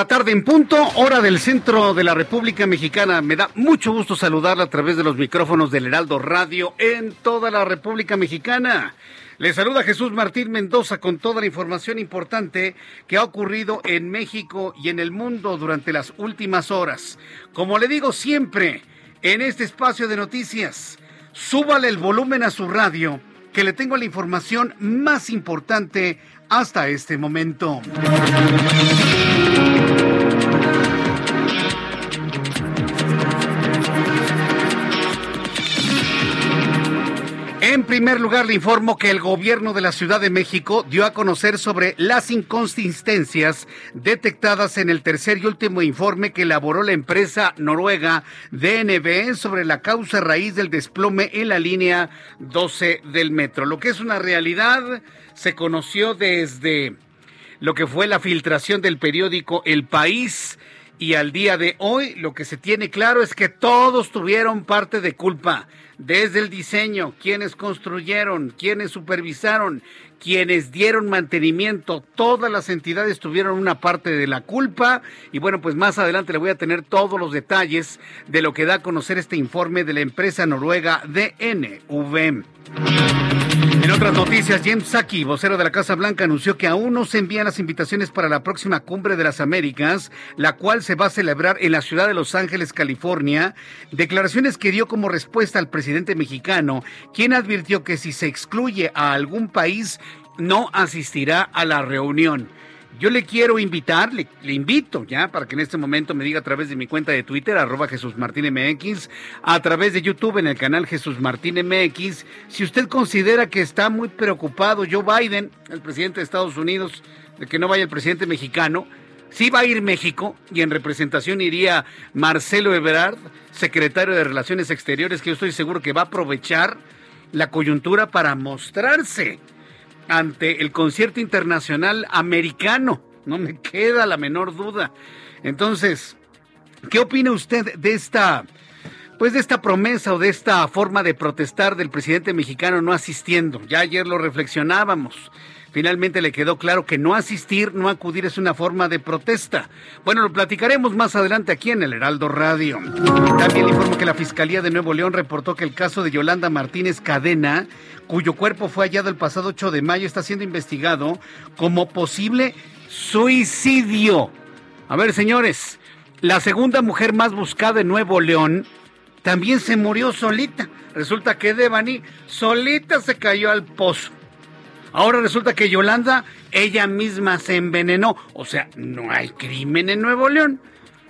La tarde en punto, hora del centro de la República Mexicana. Me da mucho gusto saludarla a través de los micrófonos del Heraldo Radio en toda la República Mexicana. Le saluda Jesús Martín Mendoza con toda la información importante que ha ocurrido en México y en el mundo durante las últimas horas. Como le digo siempre, en este espacio de noticias, súbale el volumen a su radio, que le tengo la información más importante hasta este momento. En primer lugar, le informo que el gobierno de la Ciudad de México dio a conocer sobre las inconsistencias detectadas en el tercer y último informe que elaboró la empresa noruega DNB sobre la causa raíz del desplome en la línea 12 del metro. Lo que es una realidad se conoció desde lo que fue la filtración del periódico El País y al día de hoy lo que se tiene claro es que todos tuvieron parte de culpa, desde el diseño, quienes construyeron, quienes supervisaron, quienes dieron mantenimiento, todas las entidades tuvieron una parte de la culpa y bueno, pues más adelante le voy a tener todos los detalles de lo que da a conocer este informe de la empresa noruega DNV. En otras noticias, James Saki, vocero de la Casa Blanca, anunció que aún no se envían las invitaciones para la próxima Cumbre de las Américas, la cual se va a celebrar en la ciudad de Los Ángeles, California. Declaraciones que dio como respuesta al presidente mexicano, quien advirtió que si se excluye a algún país, no asistirá a la reunión. Yo le quiero invitar, le, invito ya para que en este momento me diga a través de mi cuenta de Twitter, arroba Jesús Martín MX, a través de YouTube en el canal Jesús Martín MX, si usted considera que está muy preocupado Joe Biden, el presidente de Estados Unidos, de que no vaya el presidente mexicano, sí va a ir México y en representación iría Marcelo Ebrard, secretario de Relaciones Exteriores, que yo estoy seguro que va a aprovechar la coyuntura para mostrarse ante el concierto internacional americano. No me queda la menor duda. Entonces, ¿qué opina usted de esta, pues de esta promesa o de esta forma de protestar del presidente mexicano no asistiendo? Ya ayer lo reflexionábamos. Finalmente le quedó claro que no asistir, no acudir es una forma de protesta. Bueno, lo platicaremos más adelante aquí en el Heraldo Radio. También le informo que la Fiscalía de Nuevo León reportó que el caso de Yolanda Martínez Cadena, cuyo cuerpo fue hallado el pasado 8 de mayo, está siendo investigado como posible suicidio. A ver, señores, la segunda mujer más buscada en Nuevo León también se murió solita. Resulta que Devani solita se cayó al pozo. Ahora resulta que Yolanda, ella misma se envenenó. O sea, no hay crimen en Nuevo León.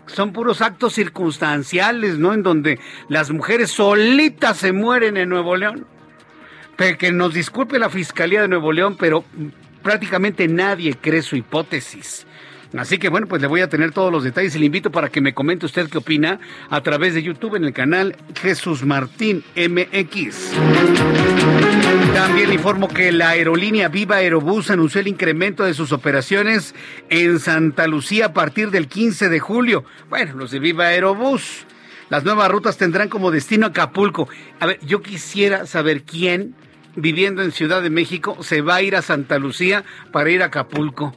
Son puros actos circunstanciales, ¿no? En donde las mujeres solitas se mueren en Nuevo León. Que nos disculpe la Fiscalía de Nuevo León, pero prácticamente nadie cree su hipótesis. Así que bueno, pues le voy a tener todos los detalles y le invito para que me comente usted qué opina a través de YouTube en el canal Jesús Martín MX. También informo que la aerolínea Viva Aerobús anunció el incremento de sus operaciones en Santa Lucía a partir del 15 de julio. Bueno, los de Viva Aerobús. Las nuevas rutas tendrán como destino Acapulco. A ver, yo quisiera saber quién viviendo en Ciudad de México se va a ir a Santa Lucía para ir a Acapulco.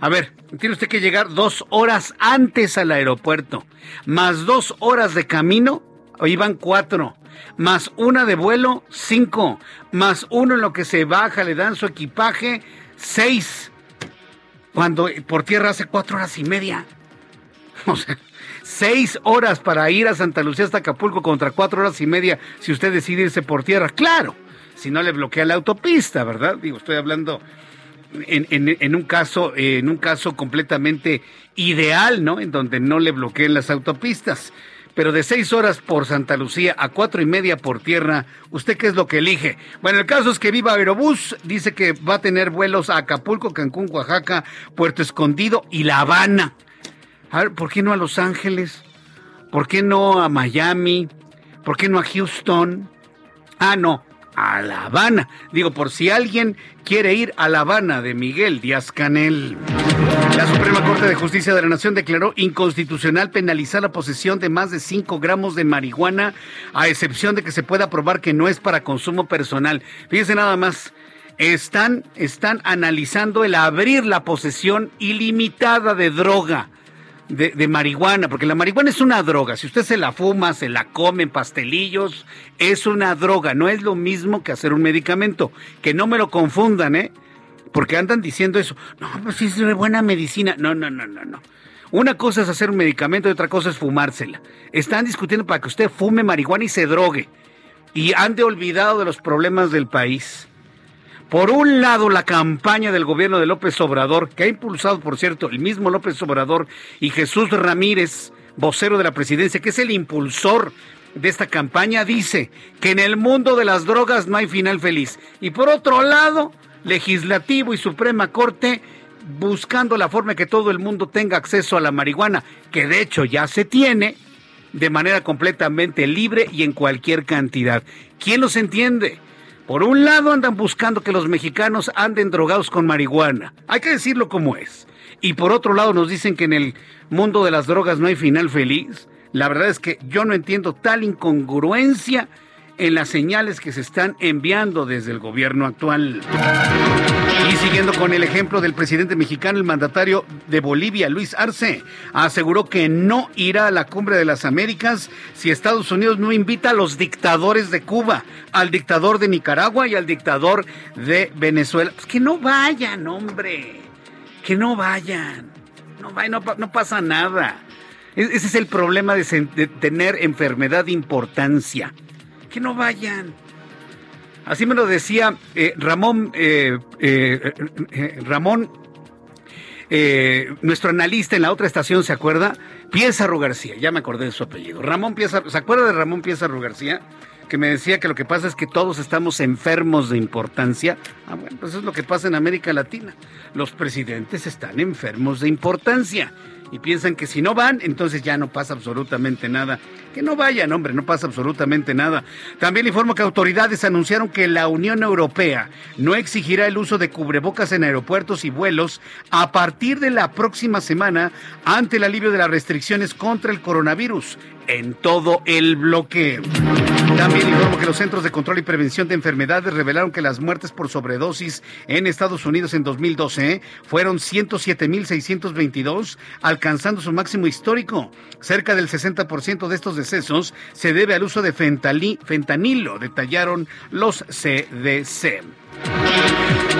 A ver, tiene usted que llegar dos horas antes al aeropuerto, más dos horas de camino, hoy van cuatro, más una de vuelo, cinco, más uno en lo que se baja, le dan su equipaje, seis. Cuando por tierra hace cuatro horas y media. O sea, seis horas para ir a Santa Lucía hasta Acapulco contra cuatro horas y media si usted decide irse por tierra. Claro, si no le bloquea la autopista, ¿verdad? Digo, estoy hablando en, un caso, en un caso completamente ideal, ¿no? En donde no le bloqueen las autopistas. Pero de seis horas por Santa Lucía a cuatro y media por tierra, ¿usted qué es lo que elige? Bueno, el caso es que Viva Aerobús dice que va a tener vuelos a Acapulco, Cancún, Oaxaca, Puerto Escondido y La Habana. A ver, ¿por qué no a Los Ángeles? ¿Por qué no a Miami? ¿Por qué no a Houston? Ah, no, a La Habana. Digo, por si alguien quiere ir a La Habana de Miguel Díaz Canel. La Suprema Corte de Justicia de la Nación declaró inconstitucional penalizar la posesión de más de 5 gramos de marihuana, a excepción de que se pueda probar que no es para consumo personal. Fíjense nada más. Están, están analizando el abrir la posesión ilimitada de droga de, marihuana, porque la marihuana es una droga. Si usted se la fuma, se la come en pastelillos, es una droga. No es lo mismo que hacer un medicamento. Que no me lo confundan, ¿eh? Porque andan diciendo eso. No, pues sí es buena medicina. No, no, no, no, no. Una cosa es hacer un medicamento y otra cosa es fumársela. Están discutiendo para que usted fume marihuana y se drogue. Y ande olvidado de los problemas del país. Por un lado, la campaña del gobierno de López Obrador, que ha impulsado, por cierto, el mismo López Obrador y Jesús Ramírez, vocero de la presidencia, que es el impulsor de esta campaña, dice que en el mundo de las drogas no hay final feliz. Y por otro lado, legislativo y Suprema Corte buscando la forma de que todo el mundo tenga acceso a la marihuana, que de hecho ya se tiene de manera completamente libre y en cualquier cantidad. ¿Quién los entiende? Por un lado andan buscando que los mexicanos anden drogados con marihuana. Hay que decirlo como es. Y por otro lado nos dicen que en el mundo de las drogas no hay final feliz. La verdad es que yo no entiendo tal incongruencia en las señales que se están enviando desde el gobierno actual. Y siguiendo con el ejemplo del presidente mexicano, el mandatario de Bolivia, Luis Arce, aseguró que no irá a la cumbre de las Américas si Estados Unidos no invita a los dictadores de Cuba, al dictador de Nicaragua y al dictador de Venezuela. Pues que no vayan, hombre, que no vayan, no, no, no pasa nada. Ese es el problema de, de tener enfermedad de importancia que no vayan. Así me lo decía eh, Ramón, eh, eh, Ramón, nuestro analista en la otra estación, ¿se acuerda? Piezarro García, ya me acordé de su apellido. Ramón Piezarro, ¿se acuerda de Ramón Piezarro García? Que me decía que lo que pasa es que todos estamos enfermos de importancia. Ah, bueno, pues es lo que pasa en América Latina. Los presidentes están enfermos de importancia y piensan que si no van, entonces ya no pasa absolutamente nada. Que no vayan, hombre, no pasa absolutamente nada. También informo que autoridades anunciaron que la Unión Europea no exigirá el uso de cubrebocas en aeropuertos y vuelos a partir de la próxima semana ante el alivio de las restricciones contra el coronavirus en todo el bloque. También informo que los Centros de Control y Prevención de Enfermedades revelaron que las muertes por sobredosis en Estados Unidos en 2012 fueron 107.622, alcanzando su máximo histórico. Cerca del 60% de estos decesos se debe al uso de fentanilo, detallaron los CDC.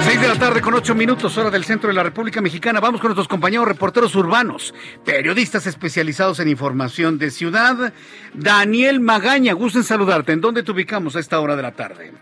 Seis de la tarde con ocho minutos, hora del centro de la República Mexicana. Vamos con nuestros compañeros reporteros urbanos, periodistas especializados en información de ciudad. Daniel Magaña, gusto en saludarte. ¿En dónde te ubicamos a esta hora de la tarde?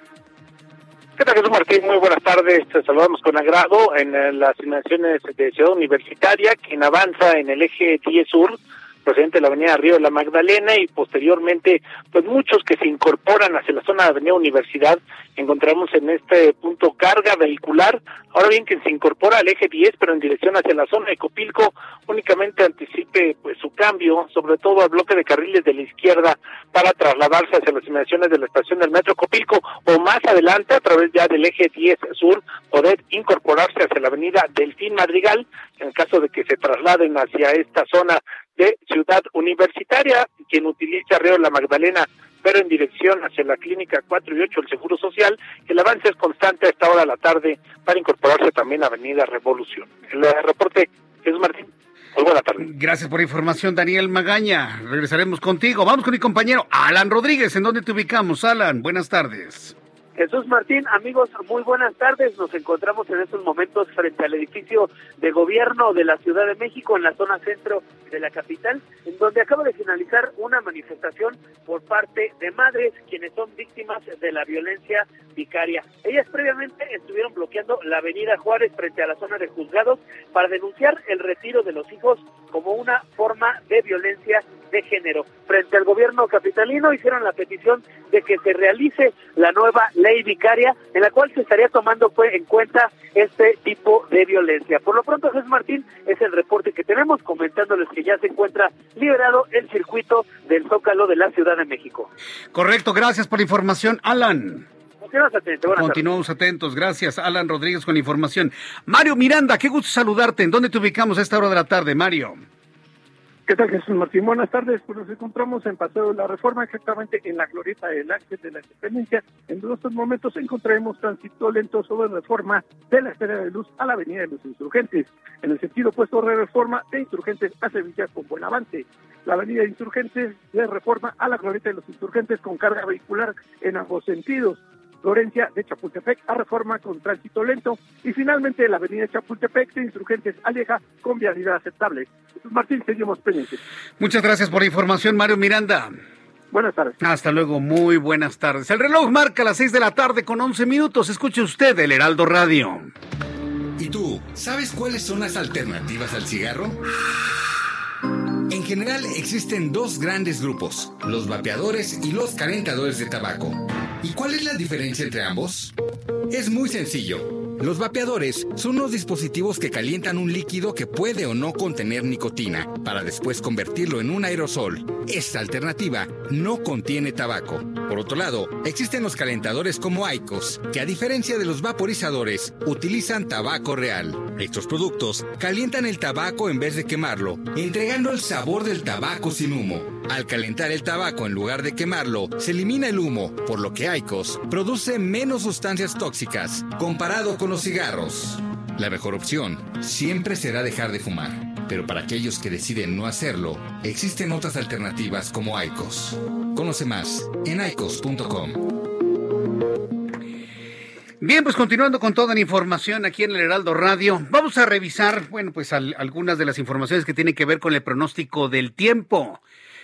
¿Qué tal, Jesús Martín? Muy buenas tardes. Te saludamos con agrado en eh, las inmediaciones de Ciudad Universitaria, quien avanza en el eje 10 Sur procedente de la avenida Río de la Magdalena y posteriormente pues muchos que se incorporan hacia la zona de avenida Universidad encontramos en este punto carga vehicular. Ahora bien quien se incorpora al eje 10 pero en dirección hacia la zona de Copilco únicamente anticipe pues su cambio sobre todo al bloque de carriles de la izquierda para trasladarse hacia las inmediaciones de la estación del metro Copilco o más adelante a través ya del eje 10 sur poder incorporarse hacia la avenida Delfín Madrigal en caso de que se trasladen hacia esta zona de Ciudad Universitaria, quien utiliza Río La Magdalena pero en dirección hacia la clínica 4 y 8 del Seguro Social. El avance es constante a esta hora de la tarde para incorporarse también a Avenida Revolución. El reporte es Martín. Muy buena tarde. Gracias por la información, Daniel Magaña. Regresaremos contigo. Vamos con mi compañero Alan Rodríguez. ¿En dónde te ubicamos, Alan? Buenas tardes. Jesús Martín, amigos, muy buenas tardes. Nos encontramos en estos momentos frente al edificio de gobierno de la Ciudad de México, en la zona centro de la capital, en donde acaba de finalizar una manifestación por parte de madres quienes son víctimas de la violencia vicaria. Ellas previamente estuvieron bloqueando la avenida Juárez frente a la zona de juzgados para denunciar el retiro de los hijos como una forma de violencia de género. Frente al gobierno capitalino hicieron la petición de que se realice la nueva ley vicaria en la cual se estaría tomando en cuenta este tipo de violencia. Por lo pronto, Jesús Martín, es el reporte que tenemos comentándoles que ya se encuentra liberado el circuito del Zócalo de la Ciudad de México. Correcto, gracias por la información, Alan. Continuamos atentos. Continuamos atentos. Gracias, Alan Rodríguez, con la información. Mario Miranda, qué gusto saludarte. ¿En dónde te ubicamos a esta hora de la tarde, Mario? ¿Qué tal, Jesús Martín? Buenas tardes. Pues nos encontramos en Paseo de la Reforma, exactamente en la glorieta del Ángel de la Independencia. En estos momentos encontraremos tránsito lento sobre Reforma de la Estrella de Luz a la Avenida de los Insurgentes. En el sentido opuesto de Reforma de Insurgentes a Sevilla con buen avance. La Avenida de Insurgentes de Reforma a la glorieta de los Insurgentes con carga vehicular en ambos sentidos. Florencia de Chapultepec a Reforma con tránsito lento y finalmente la avenida Chapultepec de Insurgentes Aleja con vialidad aceptable. Martín, seguimos pendientes. Muchas gracias por la información, Mario Miranda. Buenas tardes. Hasta luego, muy buenas tardes. El reloj marca las 6 de la tarde con 11 minutos. Escuche usted el Heraldo Radio. ¿Y tú, sabes cuáles son las alternativas al cigarro? En general existen dos grandes grupos, los vapeadores y los calentadores de tabaco. ¿Y cuál es la diferencia entre ambos? Es muy sencillo. Los vapeadores son unos dispositivos que calientan un líquido que puede o no contener nicotina para después convertirlo en un aerosol. Esta alternativa no contiene tabaco. Por otro lado, existen los calentadores como Aicos, que a diferencia de los vaporizadores, utilizan tabaco real. Estos productos calientan el tabaco en vez de quemarlo, entregando el sabor del tabaco sin humo. Al calentar el tabaco en lugar de quemarlo, se elimina el humo, por lo que Aicos produce menos sustancias tóxicas comparado con los cigarros. La mejor opción siempre será dejar de fumar, pero para aquellos que deciden no hacerlo, existen otras alternativas como Aicos. Conoce más en aicos.com. Bien, pues continuando con toda la información aquí en el Heraldo Radio, vamos a revisar, bueno, pues algunas de las informaciones que tienen que ver con el pronóstico del tiempo.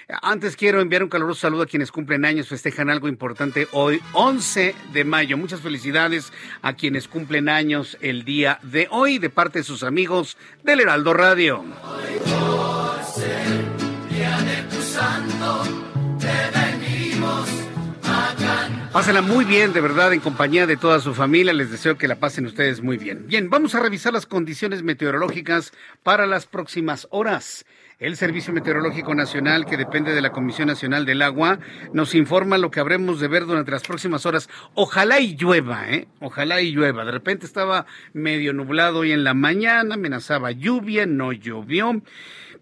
Antes quiero enviar un caluroso saludo a quienes cumplen años, festejan algo importante hoy, 11 de mayo. Muchas felicidades a quienes cumplen años el día de hoy de parte de sus amigos del Heraldo Radio. Pásenla muy bien, de verdad, en compañía de toda su familia. Les deseo que la pasen ustedes muy bien. Bien, vamos a revisar las condiciones meteorológicas para las próximas horas. El Servicio Meteorológico Nacional, que depende de la Comisión Nacional del Agua, nos informa lo que habremos de ver durante las próximas horas. Ojalá y llueva, ¿eh? Ojalá y llueva. De repente estaba medio nublado hoy en la mañana, amenazaba lluvia, no llovió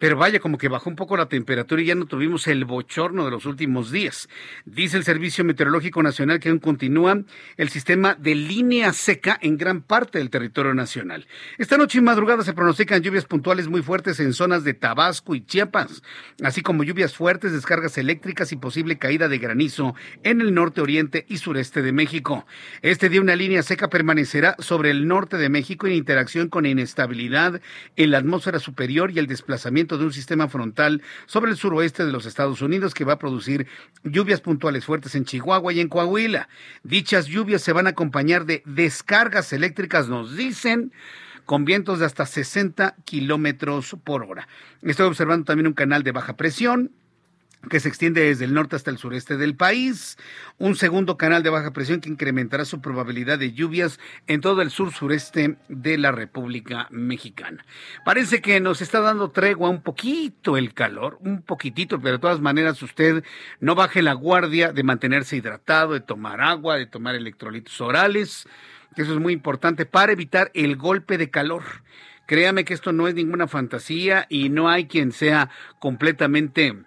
pero vaya como que bajó un poco la temperatura y ya no tuvimos el bochorno de los últimos días. Dice el Servicio Meteorológico Nacional que aún continúa el sistema de línea seca en gran parte del territorio nacional. Esta noche y madrugada se pronostican lluvias puntuales muy fuertes en zonas de Tabasco y Chiapas, así como lluvias fuertes, descargas eléctricas y posible caída de granizo en el norte, oriente y sureste de México. Este día una línea seca permanecerá sobre el norte de México en interacción con inestabilidad en la atmósfera superior y el desplazamiento de un sistema frontal sobre el suroeste de los Estados Unidos que va a producir lluvias puntuales fuertes en Chihuahua y en Coahuila. Dichas lluvias se van a acompañar de descargas eléctricas, nos dicen con vientos de hasta 60 kilómetros por hora. Estoy observando también un canal de baja presión que se extiende desde el norte hasta el sureste del país, un segundo canal de baja presión que incrementará su probabilidad de lluvias en todo el sur sureste de la República Mexicana. Parece que nos está dando tregua un poquito el calor, un poquitito, pero de todas maneras usted no baje la guardia de mantenerse hidratado, de tomar agua, de tomar electrolitos orales, eso es muy importante para evitar el golpe de calor. Créame que esto no es ninguna fantasía y no hay quien sea completamente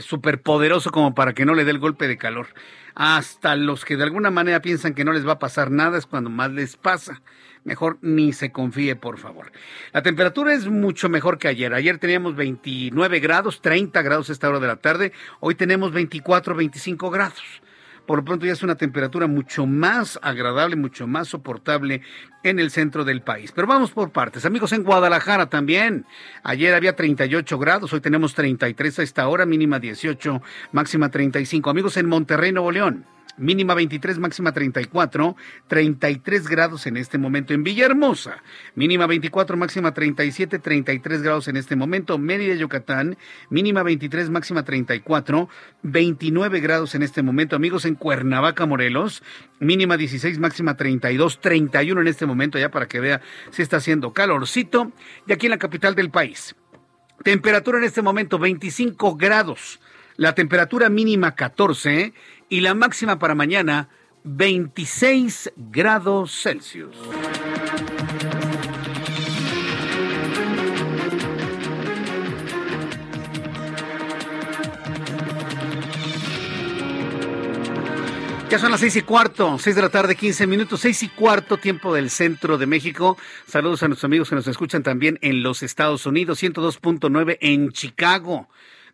superpoderoso como para que no le dé el golpe de calor. Hasta los que de alguna manera piensan que no les va a pasar nada es cuando más les pasa. Mejor ni se confíe, por favor. La temperatura es mucho mejor que ayer. Ayer teníamos 29 grados, 30 grados a esta hora de la tarde. Hoy tenemos 24, 25 grados por lo pronto ya es una temperatura mucho más agradable, mucho más soportable en el centro del país. Pero vamos por partes. Amigos, en Guadalajara también. Ayer había 38 grados, hoy tenemos 33 a esta hora, mínima 18, máxima 35. Amigos, en Monterrey, Nuevo León mínima 23, máxima 34, 33 grados en este momento en Villahermosa, mínima 24, máxima 37, 33 grados en este momento, Mérida, Yucatán, mínima 23, máxima 34, 29 grados en este momento, amigos en Cuernavaca, Morelos, mínima 16, máxima 32, 31 en este momento, ya para que vea si está haciendo calorcito, y aquí en la capital del país. Temperatura en este momento 25 grados, la temperatura mínima 14 y la máxima para mañana 26 grados Celsius. Ya son las seis y cuarto, seis de la tarde, quince minutos, seis y cuarto, tiempo del centro de México. Saludos a nuestros amigos que nos escuchan también en los Estados Unidos, 102.9 en Chicago.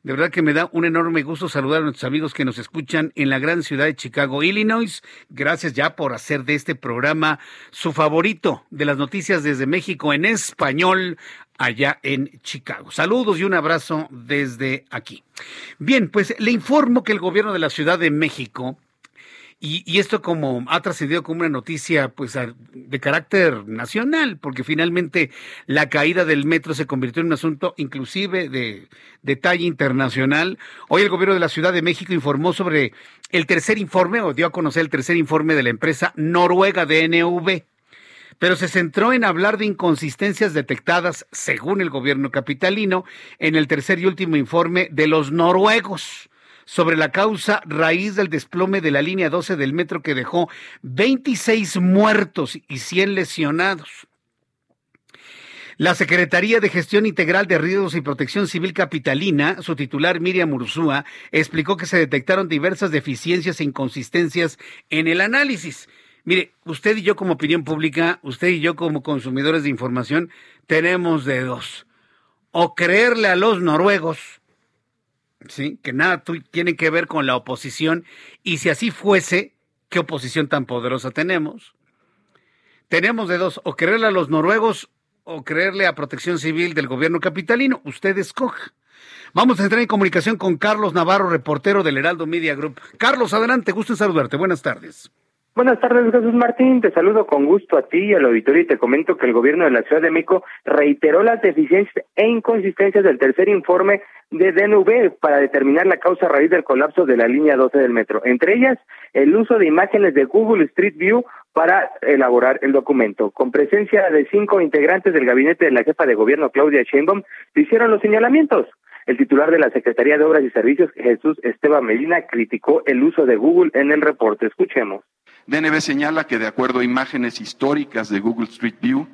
De verdad que me da un enorme gusto saludar a nuestros amigos que nos escuchan en la gran ciudad de Chicago, Illinois. Gracias ya por hacer de este programa su favorito de las noticias desde México en español allá en Chicago. Saludos y un abrazo desde aquí. Bien, pues le informo que el gobierno de la Ciudad de México y, esto como ha trascendido como una noticia pues de carácter nacional, porque finalmente la caída del metro se convirtió en un asunto inclusive de, de talla internacional. Hoy el gobierno de la Ciudad de México informó sobre el tercer informe, o dio a conocer el tercer informe de la empresa noruega DNV pero se centró en hablar de inconsistencias detectadas, según el gobierno capitalino, en el tercer y último informe de los noruegos sobre la causa raíz del desplome de la línea 12 del metro que dejó 26 muertos y 100 lesionados. La Secretaría de Gestión Integral de Riesgos y Protección Civil Capitalina, su titular Miriam Ursúa, explicó que se detectaron diversas deficiencias e inconsistencias en el análisis. Mire, usted y yo como opinión pública, usted y yo como consumidores de información, tenemos de dos. O creerle a los noruegos, ¿sí? que nada tiene que ver con la oposición, y si así fuese, ¿qué oposición tan poderosa tenemos? Tenemos de dos, o creerle a los noruegos o creerle a Protección Civil del gobierno capitalino, usted escoja. Vamos a entrar en comunicación con Carlos Navarro, reportero del Heraldo Media Group. Carlos, adelante, gusto en saludarte. Buenas tardes. Buenas tardes, Jesús Martín. Te saludo con gusto a ti y al auditorio y te comento que el gobierno de la Ciudad de México reiteró las deficiencias e inconsistencias del tercer informe de DNV para determinar la causa raíz del colapso de la línea 12 del metro. Entre ellas, el uso de imágenes de Google Street View para elaborar el documento. Con presencia de cinco integrantes del gabinete de la jefa de gobierno, Claudia Sheinbaum, se hicieron los señalamientos. El titular de la Secretaría de Obras y Servicios, Jesús Esteban Medina, criticó el uso de Google en el reporte. Escuchemos. DNB señala que de acuerdo a imágenes históricas de Google Street View,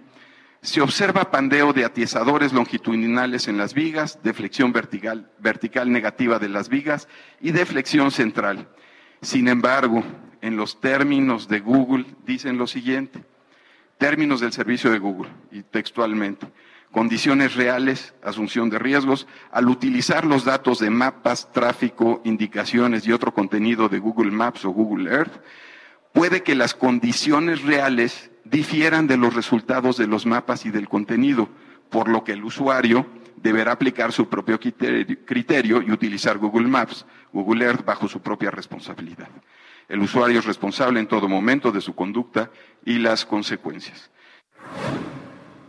se observa pandeo de atiesadores longitudinales en las vigas, deflexión vertical, vertical negativa de las vigas y deflexión central. Sin embargo, en los términos de Google dicen lo siguiente, términos del servicio de Google y textualmente, condiciones reales, asunción de riesgos, al utilizar los datos de mapas, tráfico, indicaciones y otro contenido de Google Maps o Google Earth, puede que las condiciones reales difieran de los resultados de los mapas y del contenido, por lo que el usuario deberá aplicar su propio criterio y utilizar Google Maps, Google Earth bajo su propia responsabilidad. El usuario es responsable en todo momento de su conducta y las consecuencias.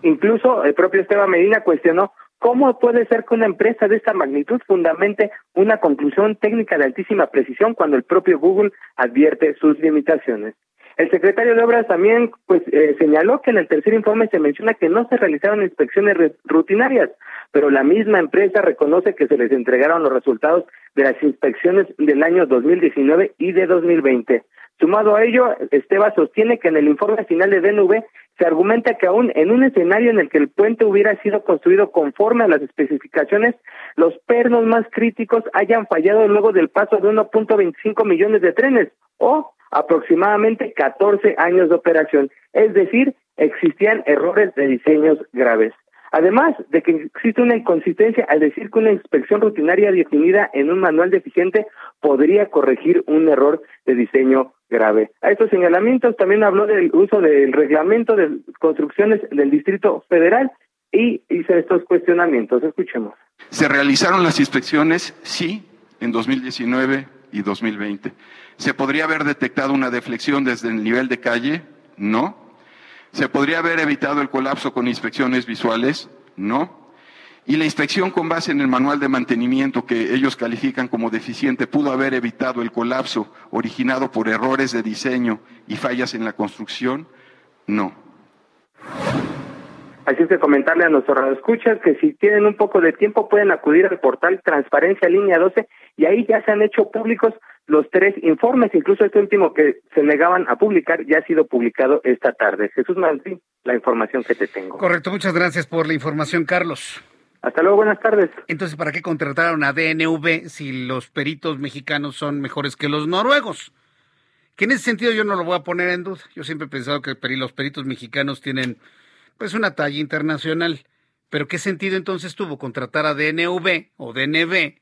Incluso el propio Esteban Medina cuestionó ¿Cómo puede ser que una empresa de esta magnitud fundamente una conclusión técnica de altísima precisión cuando el propio Google advierte sus limitaciones? El secretario de Obras también pues eh, señaló que en el tercer informe se menciona que no se realizaron inspecciones rutinarias, pero la misma empresa reconoce que se les entregaron los resultados de las inspecciones del año 2019 y de 2020. Sumado a ello, Esteba sostiene que en el informe final de DNV se argumenta que aún en un escenario en el que el puente hubiera sido construido conforme a las especificaciones, los pernos más críticos hayan fallado luego del paso de 1.25 millones de trenes o aproximadamente 14 años de operación, es decir, existían errores de diseños graves. Además de que existe una inconsistencia al decir que una inspección rutinaria definida en un manual deficiente podría corregir un error de diseño grave. A estos señalamientos también habló del uso del reglamento de construcciones del Distrito Federal y hice estos cuestionamientos. Escuchemos. ¿Se realizaron las inspecciones? Sí, en 2019 y 2020. ¿Se podría haber detectado una deflexión desde el nivel de calle? No. ¿Se podría haber evitado el colapso con inspecciones visuales? No. Y la inspección con base en el manual de mantenimiento que ellos califican como deficiente pudo haber evitado el colapso originado por errores de diseño y fallas en la construcción? No. Así es que comentarle a nuestros radioescuchas que si tienen un poco de tiempo pueden acudir al portal Transparencia Línea 12 y ahí ya se han hecho públicos los tres informes, incluso este último que se negaban a publicar ya ha sido publicado esta tarde. Jesús Martín, la información que te tengo. Correcto, muchas gracias por la información, Carlos. Hasta luego, buenas tardes. Entonces, ¿para qué contrataron a DNV si los peritos mexicanos son mejores que los noruegos? Que en ese sentido yo no lo voy a poner en duda. Yo siempre he pensado que los peritos mexicanos tienen pues una talla internacional. Pero ¿qué sentido entonces tuvo contratar a DNV o DNV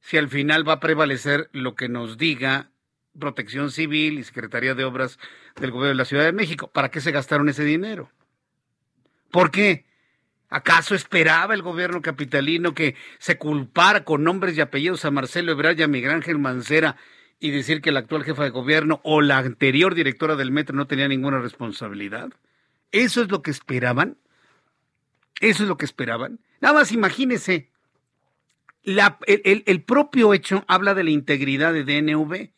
si al final va a prevalecer lo que nos diga Protección Civil y Secretaría de Obras del Gobierno de la Ciudad de México. ¿Para qué se gastaron ese dinero? ¿Por qué? ¿Acaso esperaba el gobierno capitalino que se culpara con nombres y apellidos a Marcelo Ebrard y a Miguel Ángel Mancera y decir que la actual jefa de gobierno o la anterior directora del metro no tenía ninguna responsabilidad? ¿Eso es lo que esperaban? ¿Eso es lo que esperaban? Nada más imagínese el, propio hecho habla de la integridad de DNV.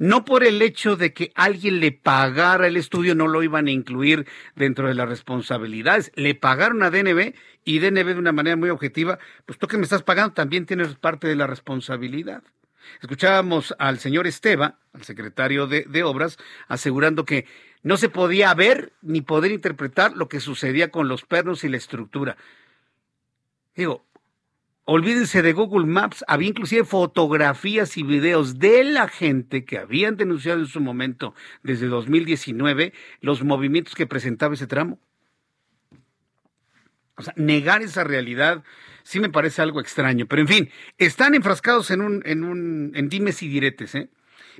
No por el hecho de que alguien le pagara el estudio, no lo iban a incluir dentro de las responsabilidades. Le pagaron a DNB y DNB de una manera muy objetiva, pues tú que me estás pagando también tienes parte de la responsabilidad. Escuchábamos al señor Esteba, al secretario de, de Obras, asegurando que no se podía ver ni poder interpretar lo que sucedía con los pernos y la estructura. Digo, Olvídense de Google Maps, había inclusive fotografías y videos de la gente que habían denunciado en su momento, desde 2019, los movimientos que presentaba ese tramo. O sea, negar esa realidad sí me parece algo extraño. Pero en fin, están enfrascados en un, en un, en dimes y diretes, ¿eh?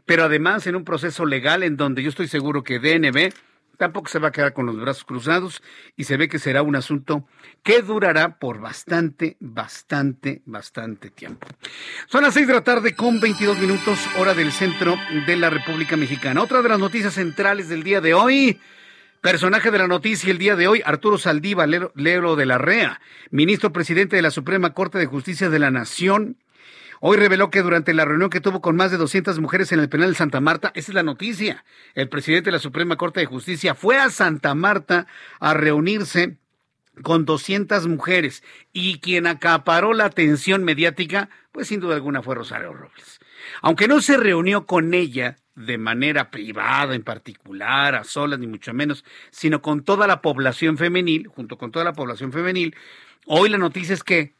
Pero además en un proceso legal en donde yo estoy seguro que DNB tampoco se va a quedar con los brazos cruzados y se ve que será un asunto que durará por bastante, bastante, bastante tiempo. Son las seis de la tarde con 22 minutos, hora del centro de la República Mexicana. Otra de las noticias centrales del día de hoy. Personaje de la noticia el día de hoy, Arturo Saldívar Lero de la REA, ministro presidente de la Suprema Corte de Justicia de la Nación, Hoy reveló que durante la reunión que tuvo con más de 200 mujeres en el penal de Santa Marta, esa es la noticia, el presidente de la Suprema Corte de Justicia fue a Santa Marta a reunirse con 200 mujeres y quien acaparó la atención mediática, pues sin duda alguna fue Rosario Robles. Aunque no se reunió con ella de manera privada en particular, a solas ni mucho menos, sino con toda la población femenil, junto con toda la población femenil, hoy la noticia es que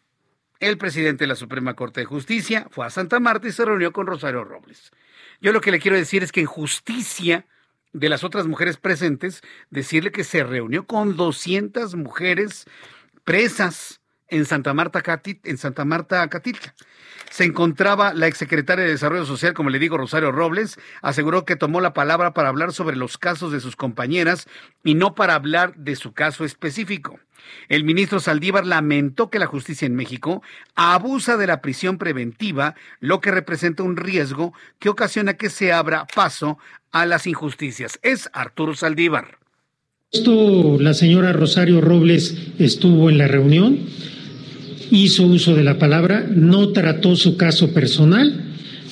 el presidente de la Suprema Corte de Justicia fue a Santa Marta y se reunió con Rosario Robles. Yo lo que le quiero decir es que en justicia de las otras mujeres presentes, decirle que se reunió con 200 mujeres presas en Santa Marta, en Santa Marta, Catilca se encontraba la exsecretaria de Desarrollo Social, como le digo, Rosario Robles, aseguró que tomó la palabra para hablar sobre los casos de sus compañeras y no para hablar de su caso específico. El ministro Saldívar lamentó que la justicia en México abusa de la prisión preventiva, lo que representa un riesgo que ocasiona que se abra paso a las injusticias. Es Arturo Saldívar. Esto, la señora Rosario Robles estuvo en la reunión hizo uso de la palabra, no trató su caso personal,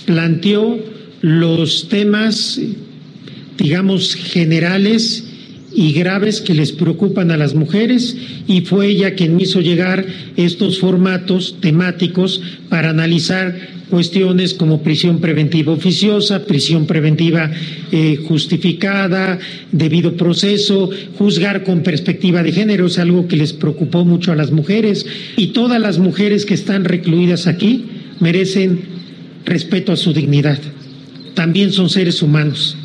planteó los temas, digamos, generales y graves que les preocupan a las mujeres y fue ella quien me hizo llegar estos formatos temáticos para analizar cuestiones como prisión preventiva oficiosa, prisión preventiva eh, justificada, debido proceso, juzgar con perspectiva de género, es algo que les preocupó mucho a las mujeres y todas las mujeres que están recluidas aquí merecen respeto a su dignidad. También son seres humanos.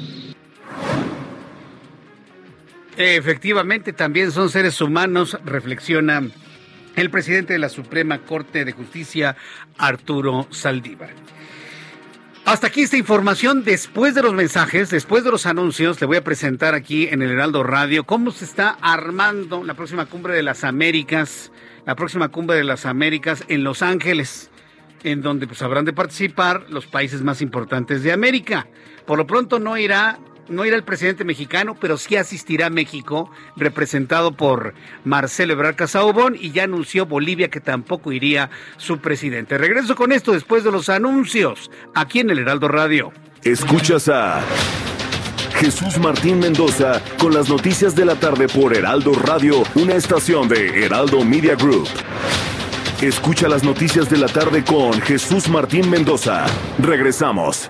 Efectivamente, también son seres humanos, reflexiona el presidente de la Suprema Corte de Justicia, Arturo Saldívar. Hasta aquí esta información. Después de los mensajes, después de los anuncios, le voy a presentar aquí en el Heraldo Radio cómo se está armando la próxima cumbre de las Américas, la próxima cumbre de las Américas en Los Ángeles, en donde pues habrán de participar los países más importantes de América. Por lo pronto no irá no irá el presidente mexicano, pero sí asistirá a México, representado por Marcelo Ebrard Casaubon, y ya anunció Bolivia que tampoco iría su presidente. Regreso con esto después de los anuncios, aquí en el Heraldo Radio. Escuchas a Jesús Martín Mendoza con las noticias de la tarde por Heraldo Radio, una estación de Heraldo Media Group. Escucha las noticias de la tarde con Jesús Martín Mendoza. Regresamos.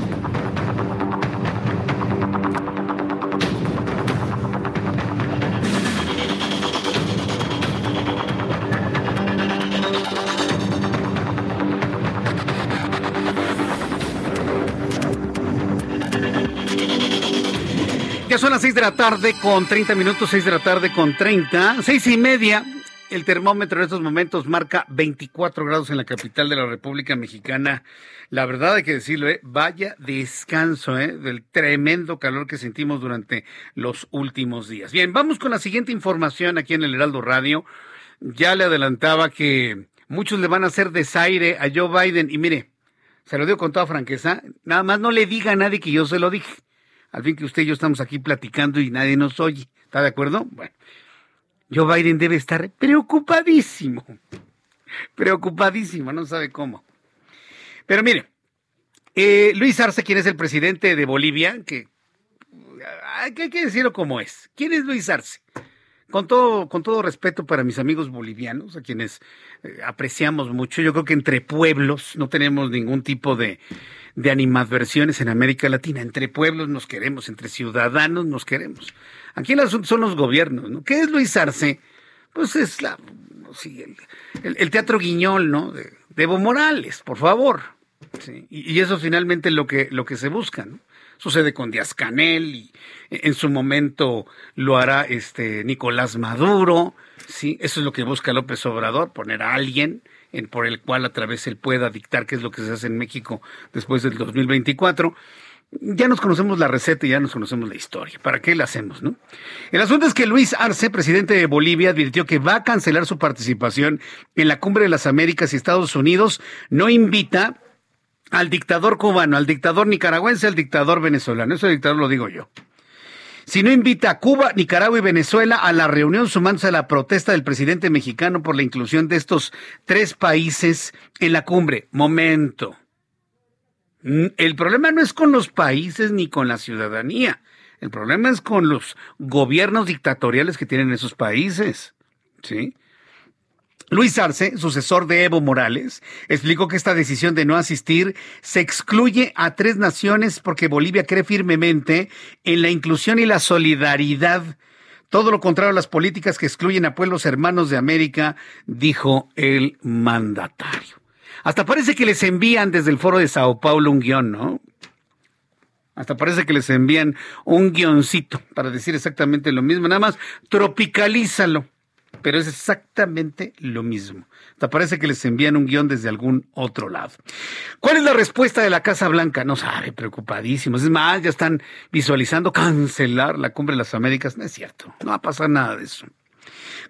Ya son las 6 de la tarde con 30 minutos, 6 de la tarde con 30, seis y media. El termómetro en estos momentos marca 24 grados en la capital de la República Mexicana. La verdad hay que decirlo, ¿eh? vaya descanso ¿eh? del tremendo calor que sentimos durante los últimos días. Bien, vamos con la siguiente información aquí en el Heraldo Radio. Ya le adelantaba que muchos le van a hacer desaire a Joe Biden y mire, se lo digo con toda franqueza, nada más no le diga a nadie que yo se lo dije al fin que usted y yo estamos aquí platicando y nadie nos oye. ¿Está de acuerdo? Bueno, Joe Biden debe estar preocupadísimo. Preocupadísimo, no sabe cómo. Pero mire, eh, Luis Arce, quien es el presidente de Bolivia, que hay que decirlo como es. ¿Quién es Luis Arce? Con todo, con todo respeto para mis amigos bolivianos, a quienes eh, apreciamos mucho, yo creo que entre pueblos no tenemos ningún tipo de, de animadversiones en América Latina. Entre pueblos nos queremos, entre ciudadanos nos queremos. Aquí el asunto son los gobiernos, ¿no? ¿Qué es Luis Arce? Pues es la, el, teatro guiñol, ¿no? De, Evo Morales, por favor. y, eso finalmente es lo que, lo que se busca. Sucede con Díaz Canel y en su momento lo hará este Nicolás Maduro, sí, eso es lo que busca López Obrador, poner a alguien por el cual a través él pueda dictar qué es lo que se hace en México después del 2024 ya nos conocemos la receta y ya nos conocemos la historia. ¿Para qué la hacemos, no? El asunto es que Luis Arce, presidente de Bolivia, advirtió que va a cancelar su participación en la Cumbre de las Américas y Estados Unidos. No invita al dictador cubano, al dictador nicaragüense, al dictador venezolano. Eso dictador lo digo yo si no invita a Cuba, Nicaragua y Venezuela a la reunión sumándose a la protesta del presidente mexicano por la inclusión de estos tres países en la cumbre. Momento. Mm, el problema no es con los países ni con la ciudadanía. El problema es con los gobiernos dictatoriales que tienen esos países. ¿Sí? Luis Arce, sucesor de Evo Morales, explicó que esta decisión de no asistir se excluye a tres naciones porque Bolivia cree firmemente en la inclusión y la solidaridad. Todo lo contrario a las políticas que excluyen a pueblos hermanos de América, dijo el mandatario. Hasta parece que les envían desde el foro de Sao Paulo un guion, ¿no? Hasta parece que les envían un guioncito para decir exactamente lo mismo. Nada más tropicalízalo pero es exactamente lo mismo. Te parece que les envían un guion desde algún otro lado. ¿Cuál es la respuesta de la Casa Blanca? No sabe, preocupadísimos. Es más, ya están visualizando cancelar la cumbre de las Américas. No es cierto, no va a pasar nada de eso.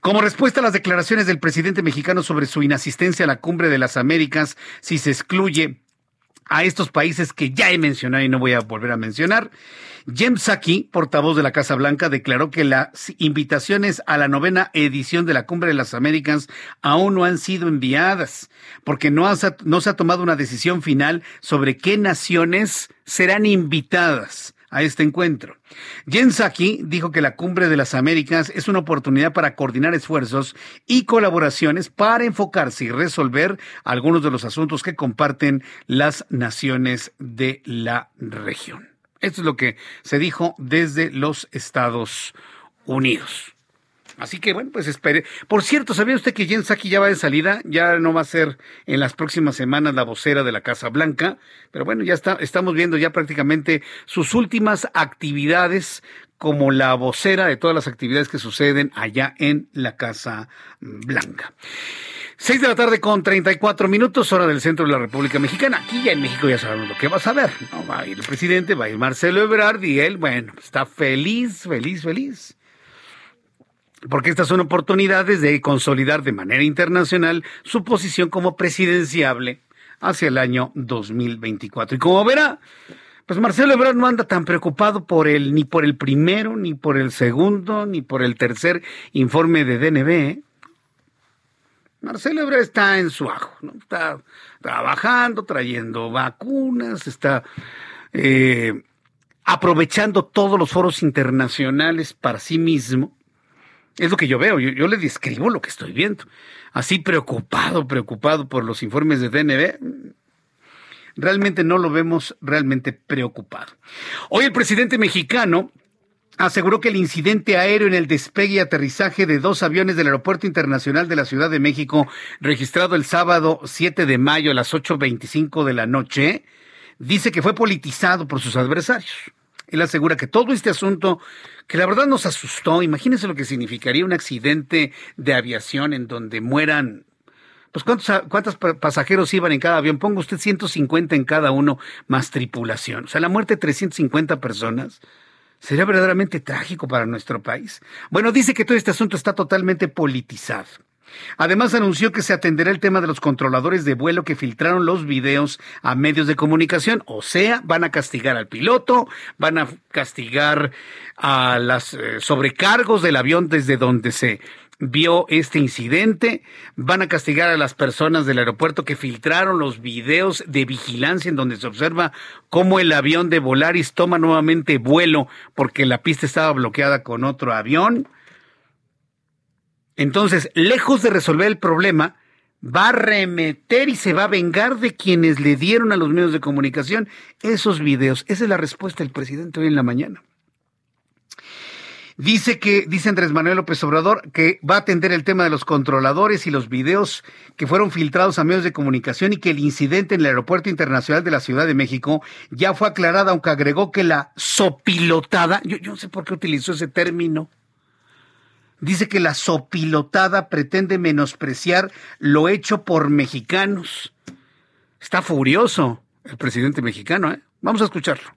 Como respuesta a las declaraciones del presidente mexicano sobre su inasistencia a la cumbre de las Américas, si se excluye a estos países que ya he mencionado y no voy a volver a mencionar. Jem Psaki, portavoz de la Casa Blanca, declaró que las invitaciones a la novena edición de la Cumbre de las Américas aún no han sido enviadas, porque no, no se ha tomado una decisión final sobre qué naciones serán invitadas a este encuentro. Jen Psaki dijo que la Cumbre de las Américas es una oportunidad para coordinar esfuerzos y colaboraciones para enfocarse y resolver algunos de los asuntos que comparten las naciones de la región. Esto es lo que se dijo desde los Estados Unidos. Así que bueno, pues espere. Por cierto, ¿sabía usted que Jen Psaki ya va de salida? Ya no va a ser en las próximas semanas la vocera de la Casa Blanca, pero bueno, ya está, estamos viendo ya prácticamente sus últimas actividades como la vocera de todas las actividades que suceden allá en la Casa Blanca. Seis de la tarde con 34 minutos, hora del centro de la República Mexicana. Aquí ya en México ya sabemos lo que va a saber. ¿no? Va a ir el presidente, va a ir Marcelo Ebrard y él, bueno, está feliz, feliz, feliz. Porque estas son oportunidades de consolidar de manera internacional su posición como presidenciable hacia el año 2024. Y como verá, pues Marcelo Ebrard no anda tan preocupado por el, ni por el primero, ni por el segundo, ni por el tercer informe de DNB. ¿eh? Marcelo Ebrard está en su ajo. Está trabajando, trayendo vacunas, está eh, aprovechando todos los foros internacionales para sí mismo. Es lo que yo veo, yo, le describo lo que estoy viendo. Así preocupado, preocupado por los informes de DNB, realmente no lo vemos realmente preocupado. Hoy el presidente mexicano aseguró que el incidente aéreo en el despegue y aterrizaje de dos aviones del Aeropuerto Internacional de la Ciudad de México, registrado el sábado 7 de mayo a las 8.25 de la noche, dice que fue politizado por sus adversarios. Él asegura que todo este asunto, que la verdad nos asustó, imagínense lo que significaría un accidente de aviación en donde mueran pues ¿cuántos, ¿cuántos pasajeros iban en cada avión? Ponga usted 150 en cada uno más tripulación. O sea, la muerte de 350 personas sería verdaderamente trágico para nuestro país. Bueno, dice que todo este asunto está totalmente politizado. Además anunció que se atenderá el tema de los controladores de vuelo que filtraron los videos a medios de comunicación, o sea, van a castigar al piloto, van a castigar a las eh, sobrecargos del avión desde donde se vio este incidente, van a castigar a las personas del aeropuerto que filtraron los videos de vigilancia en donde se observa cómo el avión de Volaris toma nuevamente vuelo porque la pista estaba bloqueada con otro avión. Entonces, lejos de resolver el problema, va a remeter y se va a vengar de quienes le dieron a los medios de comunicación esos videos. Esa es la respuesta del presidente hoy en la mañana. Dice que, dice Andrés Manuel López Obrador, que va a atender el tema de los controladores y los videos que fueron filtrados a medios de comunicación y que el incidente en el Aeropuerto Internacional de la Ciudad de México ya fue aclarado, aunque agregó que la sopilotada, yo, yo no sé por qué utilizó ese término, dice que la sopilotada pretende menospreciar lo hecho por mexicanos. Está furioso el presidente mexicano, ¿eh? Vamos a escucharlo.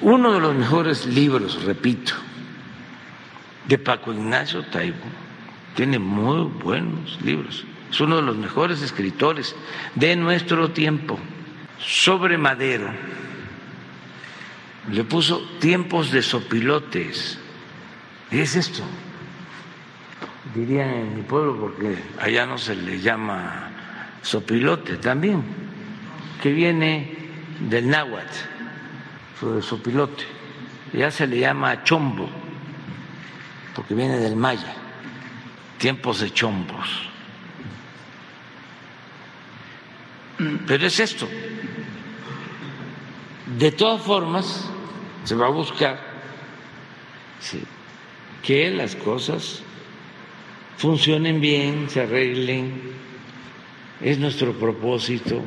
Uno de los mejores libros, repito, de Paco Ignacio Taibo. Tiene muy buenos libros. Es uno de los mejores escritores de nuestro tiempo. Sobre Madero. Le puso tiempos de sopilotes. ¿Y es esto? Dirían en mi pueblo, porque allá no se le llama sopilote también, que viene del náhuatl, de sopilote. Ya se le llama chombo porque viene del maya, tiempos de chombos. Pero es esto. De todas formas, se va a buscar que las cosas funcionen bien, se arreglen. Es nuestro propósito.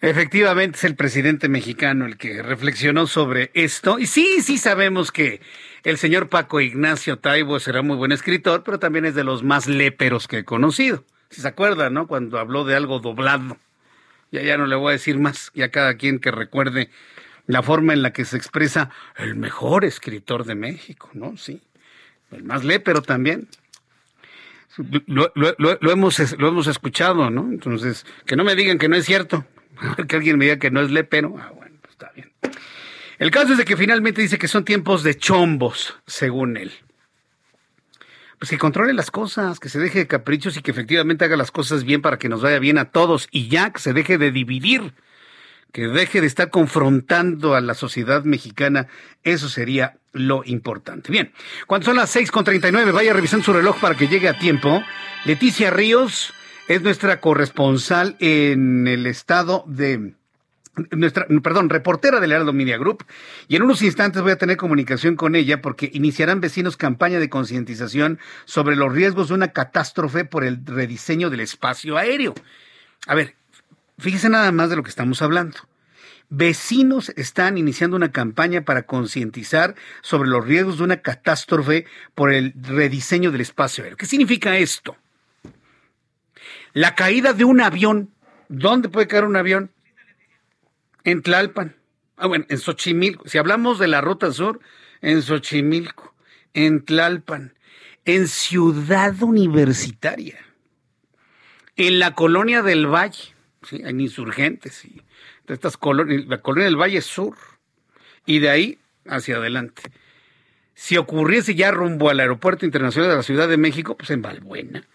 Efectivamente es el presidente mexicano el que reflexionó sobre esto. Y sí, sí sabemos que el señor Paco Ignacio Taibo será muy buen escritor, pero también es de los más léperos que he conocido. Si se acuerdan, ¿no? Cuando habló de algo doblado. Ya ya no le voy a decir más, ya cada quien que recuerde la forma en la que se expresa el mejor escritor de México, ¿no? Sí. El más lépero también. Lo, hemos, lo hemos escuchado, ¿no? Entonces, que no me digan que no es cierto. que alguien me diga que no es lepero. Ah, bueno, pues está bien. El caso es de que finalmente dice que son tiempos de chombos, según él. Pues que controle las cosas, que se deje de caprichos y que efectivamente haga las cosas bien para que nos vaya bien a todos y ya que se deje de dividir que deje de estar confrontando a la sociedad mexicana, eso sería lo importante. Bien, cuando son las 6.39, vaya revisando su reloj para que llegue a tiempo. Leticia Ríos es nuestra corresponsal en el estado de nuestra, perdón, reportera del Heraldo Media Group, y en unos instantes voy a tener comunicación con ella porque iniciarán vecinos campaña de concientización sobre los riesgos de una catástrofe por el rediseño del espacio aéreo. A ver, Fíjese nada más de lo que estamos hablando. Vecinos están iniciando una campaña para concientizar sobre los riesgos de una catástrofe por el rediseño del espacio aéreo. ¿Qué significa esto? La caída de un avión. ¿Dónde puede caer un avión? En Tlalpan. Ah, bueno, en Xochimilco. Si hablamos de la ruta sur, en Xochimilco, en Tlalpan, en Ciudad Universitaria, en la colonia del Valle ¿sí? Hay insurgentes y de estas colonias, la colonia del Valle Sur, y de ahí hacia adelante. Si ocurriese ya rumbo al Aeropuerto Internacional de la Ciudad de México, pues en Valbuena.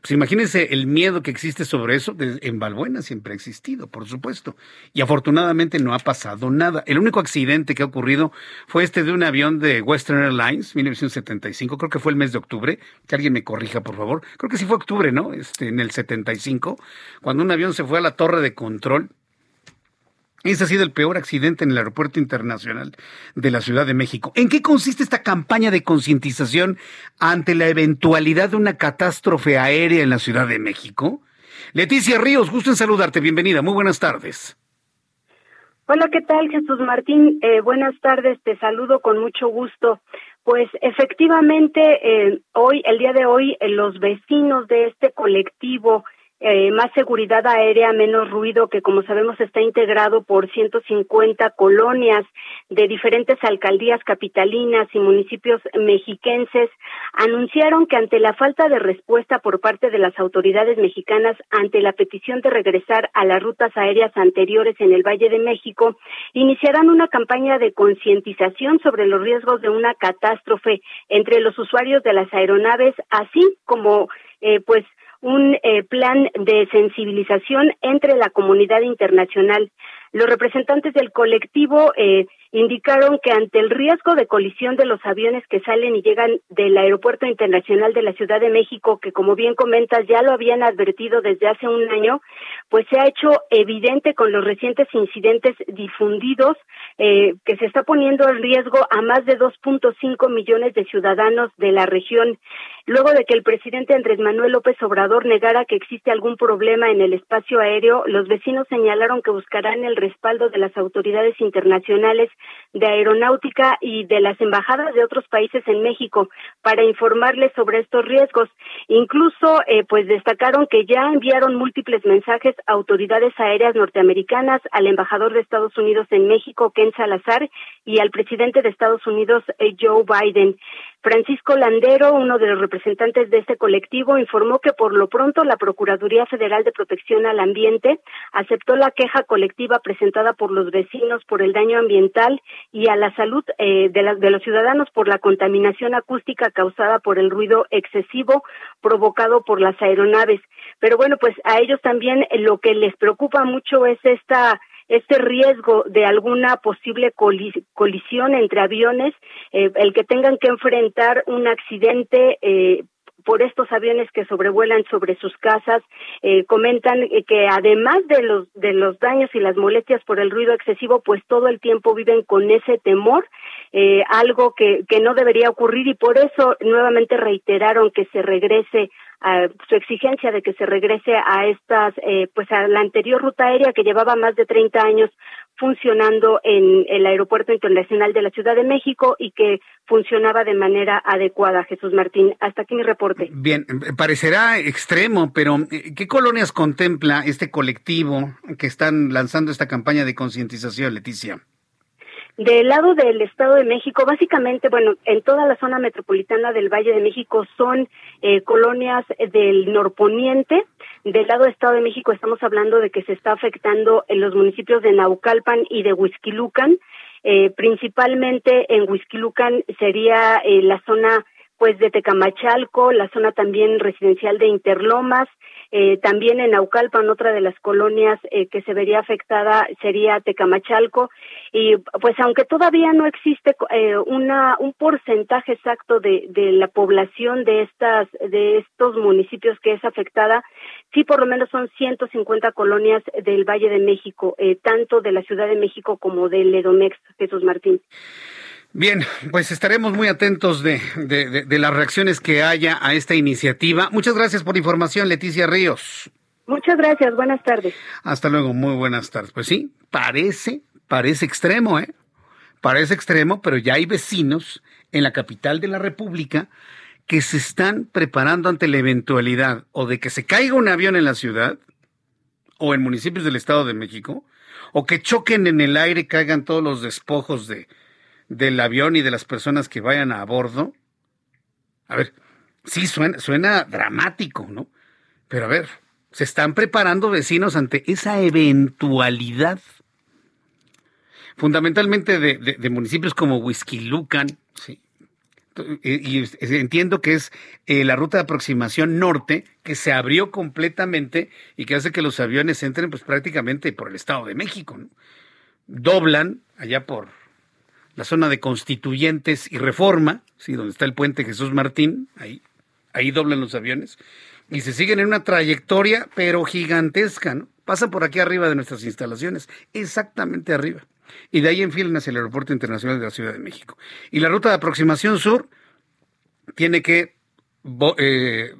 Pues imagínense el miedo que existe sobre eso. En Valbuena siempre ha existido, por supuesto. Y afortunadamente no ha pasado nada. El único accidente que ha ocurrido fue este de un avión de Western Airlines, 1975, creo que fue el mes de octubre. Que alguien me corrija, por favor. Creo que sí fue octubre, ¿no? Este, en el 75, cuando un avión se fue a la torre de control ese ha sido el peor accidente en el Aeropuerto Internacional de la Ciudad de México. ¿En qué consiste esta campaña de concientización ante la eventualidad de una catástrofe aérea en la Ciudad de México? Leticia Ríos, gusto en saludarte. Bienvenida. Muy buenas tardes. Hola, ¿qué tal, Jesús Martín? Eh, buenas tardes, te saludo con mucho gusto. Pues efectivamente, eh, hoy, el día de hoy, eh, los vecinos de este colectivo eh, más seguridad aérea, menos ruido, que como sabemos está integrado por 150 colonias de diferentes alcaldías capitalinas y municipios mexiquenses, anunciaron que ante la falta de respuesta por parte de las autoridades mexicanas ante la petición de regresar a las rutas aéreas anteriores en el Valle de México, iniciarán una campaña de concientización sobre los riesgos de una catástrofe entre los usuarios de las aeronaves, así como eh, pues un eh, plan de sensibilización entre la comunidad internacional. Los representantes del colectivo eh, indicaron que ante el riesgo de colisión de los aviones que salen y llegan del Aeropuerto Internacional de la Ciudad de México, que como bien comentas ya lo habían advertido desde hace un año, pues se ha hecho evidente con los recientes incidentes difundidos eh, que se está poniendo en riesgo a más de 2.5 millones de ciudadanos de la región. Luego de que el presidente Andrés Manuel López Obrador negara que existe algún problema en el espacio aéreo, los vecinos señalaron que buscarán el respaldo de las autoridades internacionales de aeronáutica y de las embajadas de otros países en México para informarles sobre estos riesgos. Incluso, eh, pues destacaron que ya enviaron múltiples mensajes a autoridades aéreas norteamericanas, al embajador de Estados Unidos en México, Ken Salazar, y al presidente de Estados Unidos, eh, Joe Biden. Francisco Landero, uno de los representantes de este colectivo, informó que por lo pronto la Procuraduría Federal de Protección al Ambiente aceptó la queja colectiva presentada por los vecinos por el daño ambiental y a la salud eh, de, de los ciudadanos por la contaminación acústica causada por el ruido excesivo provocado por las aeronaves. Pero bueno, pues a ellos también lo que les preocupa mucho es esta este riesgo de alguna posible colisión entre aviones, eh, el que tengan que enfrentar un accidente eh, por estos aviones que sobrevuelan sobre sus casas. Eh, comentan que además de los de los daños y las molestias por el ruido excesivo, pues todo el tiempo viven con ese temor, algo que, que no debería ocurrir y por eso nuevamente reiteraron que se regrese su exigencia de que se regrese a estas, eh, pues a la anterior ruta aérea que llevaba más de 30 años funcionando en el Aeropuerto Internacional de la Ciudad de México y que funcionaba de manera adecuada, Jesús Martín. Hasta aquí mi reporte. Bien, parecerá extremo, pero eh, ¿qué colonias contempla este colectivo que están lanzando esta campaña de concientización, Leticia? Del lado del Estado de México, básicamente, bueno, en toda la zona metropolitana del Valle de México son eh, colonias del norponiente. Del lado del Estado de México estamos hablando de que se está afectando en los municipios de Naucalpan y de Huizquilucan. Eh, principalmente en Huizquilucan sería eh, la zona pues de Tecamachalco, la zona también residencial de Interlomas, eh, también en Naucalpan, otra de las colonias eh, que se vería afectada sería Tecamachalco. Y pues aunque todavía no existe eh, una, un porcentaje exacto de, de la población de, estas, de estos municipios que es afectada, sí por lo menos son 150 colonias del Valle de México, eh, tanto de la Ciudad de México como del Edomex, Jesús Martín. Bien, pues estaremos muy atentos de, de, de, las reacciones que haya a esta iniciativa. Muchas gracias por la información, Leticia Ríos. Muchas gracias, buenas tardes. Hasta luego, muy buenas tardes. Pues sí, parece, parece extremo, ¿eh? Parece extremo, pero ya hay vecinos en la capital de la República que se están preparando ante la eventualidad o de que se caiga un avión en la ciudad o en municipios del Estado de México, o que choquen en el aire y caigan todos los despojos de, del avión y de las personas que vayan a bordo. A ver, sí suena, dramático, ¿no? Pero a ver, se están preparando vecinos ante esa eventualidad. Fundamentalmente de, municipios como Huizquilucan, sí. Y, y entiendo que es eh, la ruta de aproximación norte que se abrió completamente y que hace que los aviones entren pues prácticamente por el Estado de México. ¿no? Doblan allá por la zona de Constituyentes y Reforma, sí, donde está el puente Jesús Martín, ahí, ahí doblan los aviones, y se siguen en una trayectoria, pero gigantesca, ¿no? Pasan por aquí arriba de nuestras instalaciones, exactamente arriba. Y de ahí enfilan hacia el Aeropuerto Internacional de la Ciudad de México. Y la ruta de aproximación sur tiene que eh,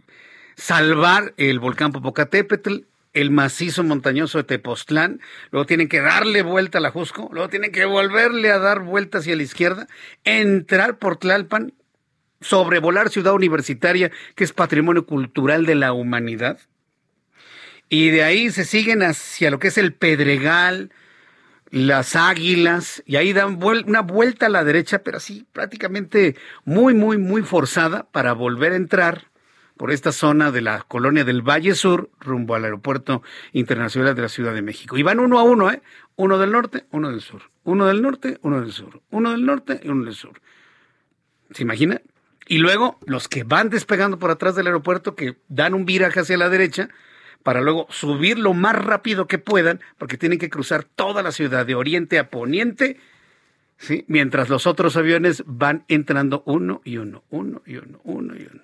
salvar el volcán Popocatépetl, el macizo montañoso de Tepoztlán, luego tienen que darle vuelta a la Jusco, luego tienen que volverle a dar vuelta hacia la izquierda, entrar por Tlalpan, sobrevolar Ciudad Universitaria, que es patrimonio cultural de la humanidad, y de ahí se siguen hacia lo que es el Pedregal, las Águilas, y ahí dan una vuelta a la derecha, pero así prácticamente muy, muy, muy forzada para volver a entrar por esta zona de la colonia del Valle Sur rumbo al Aeropuerto Internacional de la Ciudad de México. Y van uno a uno, ¿eh? Uno del norte, uno del sur. Uno del norte, uno del sur. Uno del norte y uno del sur. ¿Se imagina? Y luego los que van despegando por atrás del aeropuerto, que dan un viraje hacia la derecha, para luego subir lo más rápido que puedan, porque tienen que cruzar toda la ciudad de oriente a poniente, ¿sí? mientras los otros aviones van entrando uno y uno, uno y uno, uno y uno.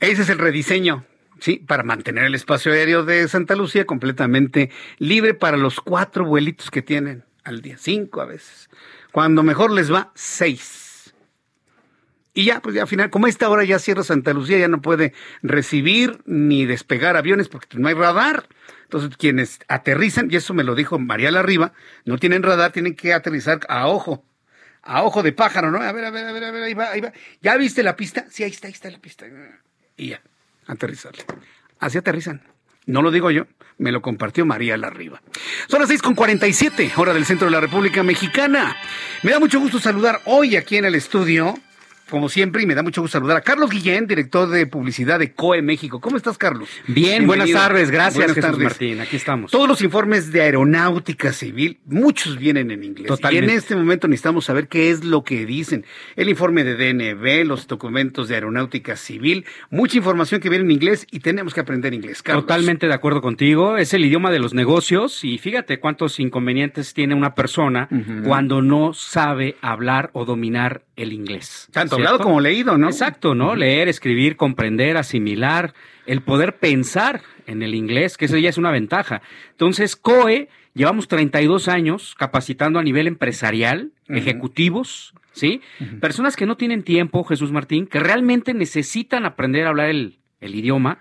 Ese es el rediseño, ¿sí? Para mantener el espacio aéreo de Santa Lucía completamente libre para los cuatro vuelitos que tienen al día, cinco a veces. Cuando mejor les va, seis. Y ya, pues ya al final, como a esta hora ya cierra Santa Lucía, ya no puede recibir ni despegar aviones porque no hay radar. Entonces, quienes aterrizan, y eso me lo dijo María Larriba, no tienen radar, tienen que aterrizar a ojo a ojo de pájaro, ¿no? A ver, a ver, a ver, a ver, ahí va, ahí va. ¿Ya viste la pista? Sí, ahí está, ahí está la pista. Y ya, aterrizarle. Así aterrizan. No lo digo yo, me lo compartió María Larriba. Son las 6.47, hora del centro de la República Mexicana. Me da mucho gusto saludar hoy aquí en el estudio como siempre, y me da mucho gusto saludar a Carlos Guillén, director de publicidad de COE México. ¿Cómo estás, Carlos? Bien, Bienvenido. buenas tardes, gracias, buenas Jesús tardes. Martín, aquí estamos. Todos los informes de aeronáutica civil, muchos vienen en inglés. Totalmente. Y en este momento necesitamos saber qué es lo que dicen. El informe de DNB, los documentos de aeronáutica civil, mucha información que viene en inglés y tenemos que aprender inglés. Carlos. Totalmente de acuerdo contigo. Es el idioma de los negocios y fíjate cuántos inconvenientes tiene una persona uh -huh. cuando no sabe hablar o dominar el inglés. Tanto hablado como leído, ¿no? Exacto, ¿no? Uh -huh. Leer, escribir, comprender, asimilar, el poder pensar en el inglés, que eso ya es una ventaja. Entonces, COE, llevamos 32 años capacitando a nivel empresarial, uh -huh. ejecutivos, ¿sí? Uh -huh. Personas que no tienen tiempo, Jesús Martín, que realmente necesitan aprender a hablar el, el idioma,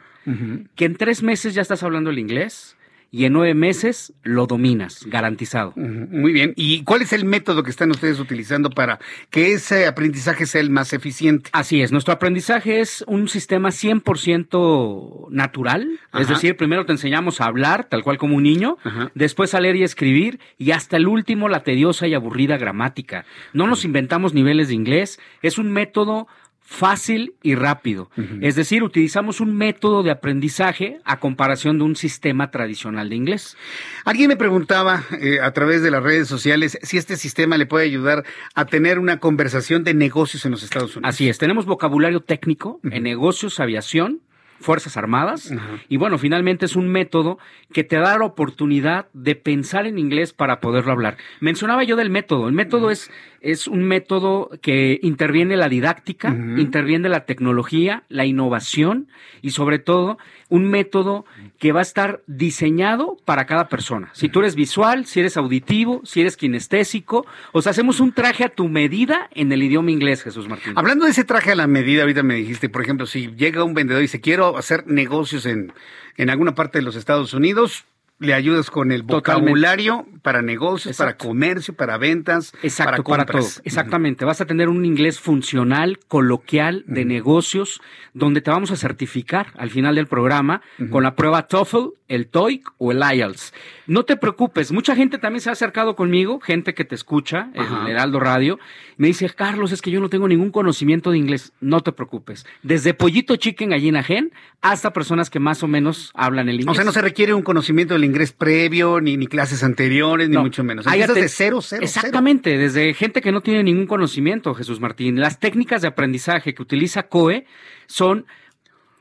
que en tres meses ya estás hablando el inglés y en nueve meses lo dominas, garantizado. Muy bien. ¿Y cuál es el método que están ustedes utilizando para que ese aprendizaje sea el más eficiente? Así es, nuestro aprendizaje es un sistema 100% natural, es decir, primero te enseñamos a hablar tal cual como un niño, después a leer y escribir y hasta el último la tediosa y aburrida gramática. No nos inventamos niveles de inglés, es un método fácil y rápido. Es decir, utilizamos un método de aprendizaje a comparación de un sistema tradicional de inglés. Alguien me preguntaba eh, a través de las redes sociales si este sistema le puede ayudar a tener una conversación de negocios en los Estados Unidos. Así es, tenemos vocabulario técnico en negocios, aviación, Fuerzas Armadas. Y bueno, finalmente es un método que te da la oportunidad de pensar en inglés para poderlo hablar. Mencionaba yo del método. El método es, es un método que interviene la didáctica, interviene la tecnología, la innovación y sobre todo un método que va a estar diseñado para cada persona. Si tú eres visual, si eres auditivo, si eres kinestésico, o sea, hacemos un traje a tu medida en el idioma inglés, Jesús Martín. Hablando de ese traje a la medida, ahorita me dijiste, por ejemplo, si llega un vendedor y dice, quiero hacer negocios en, en alguna parte de los Estados Unidos, le ayudas con el Totalmente. vocabulario para negocios, Exacto. para comercio, para ventas, Exacto, para para, todo. compras. Exactamente. Vas a tener un inglés funcional, coloquial, de negocios, donde te vamos a certificar al final del programa con la prueba TOEFL, el TOEIC o el IELTS. No te preocupes, mucha gente también se ha acercado conmigo, gente que te escucha en Heraldo Radio, me dice, Carlos, es que yo no tengo ningún conocimiento de inglés. No te preocupes. Desde pollito chicken, gallina gen, hasta personas que más o menos hablan el inglés. O sea, no se requiere un conocimiento del inglés previo, ni, ni clases anteriores, ni mucho menos. Hay Empiezas de cero, cero, Exactamente, desde gente que no tiene ningún conocimiento, Jesús Martín. Las técnicas de aprendizaje que utiliza COE son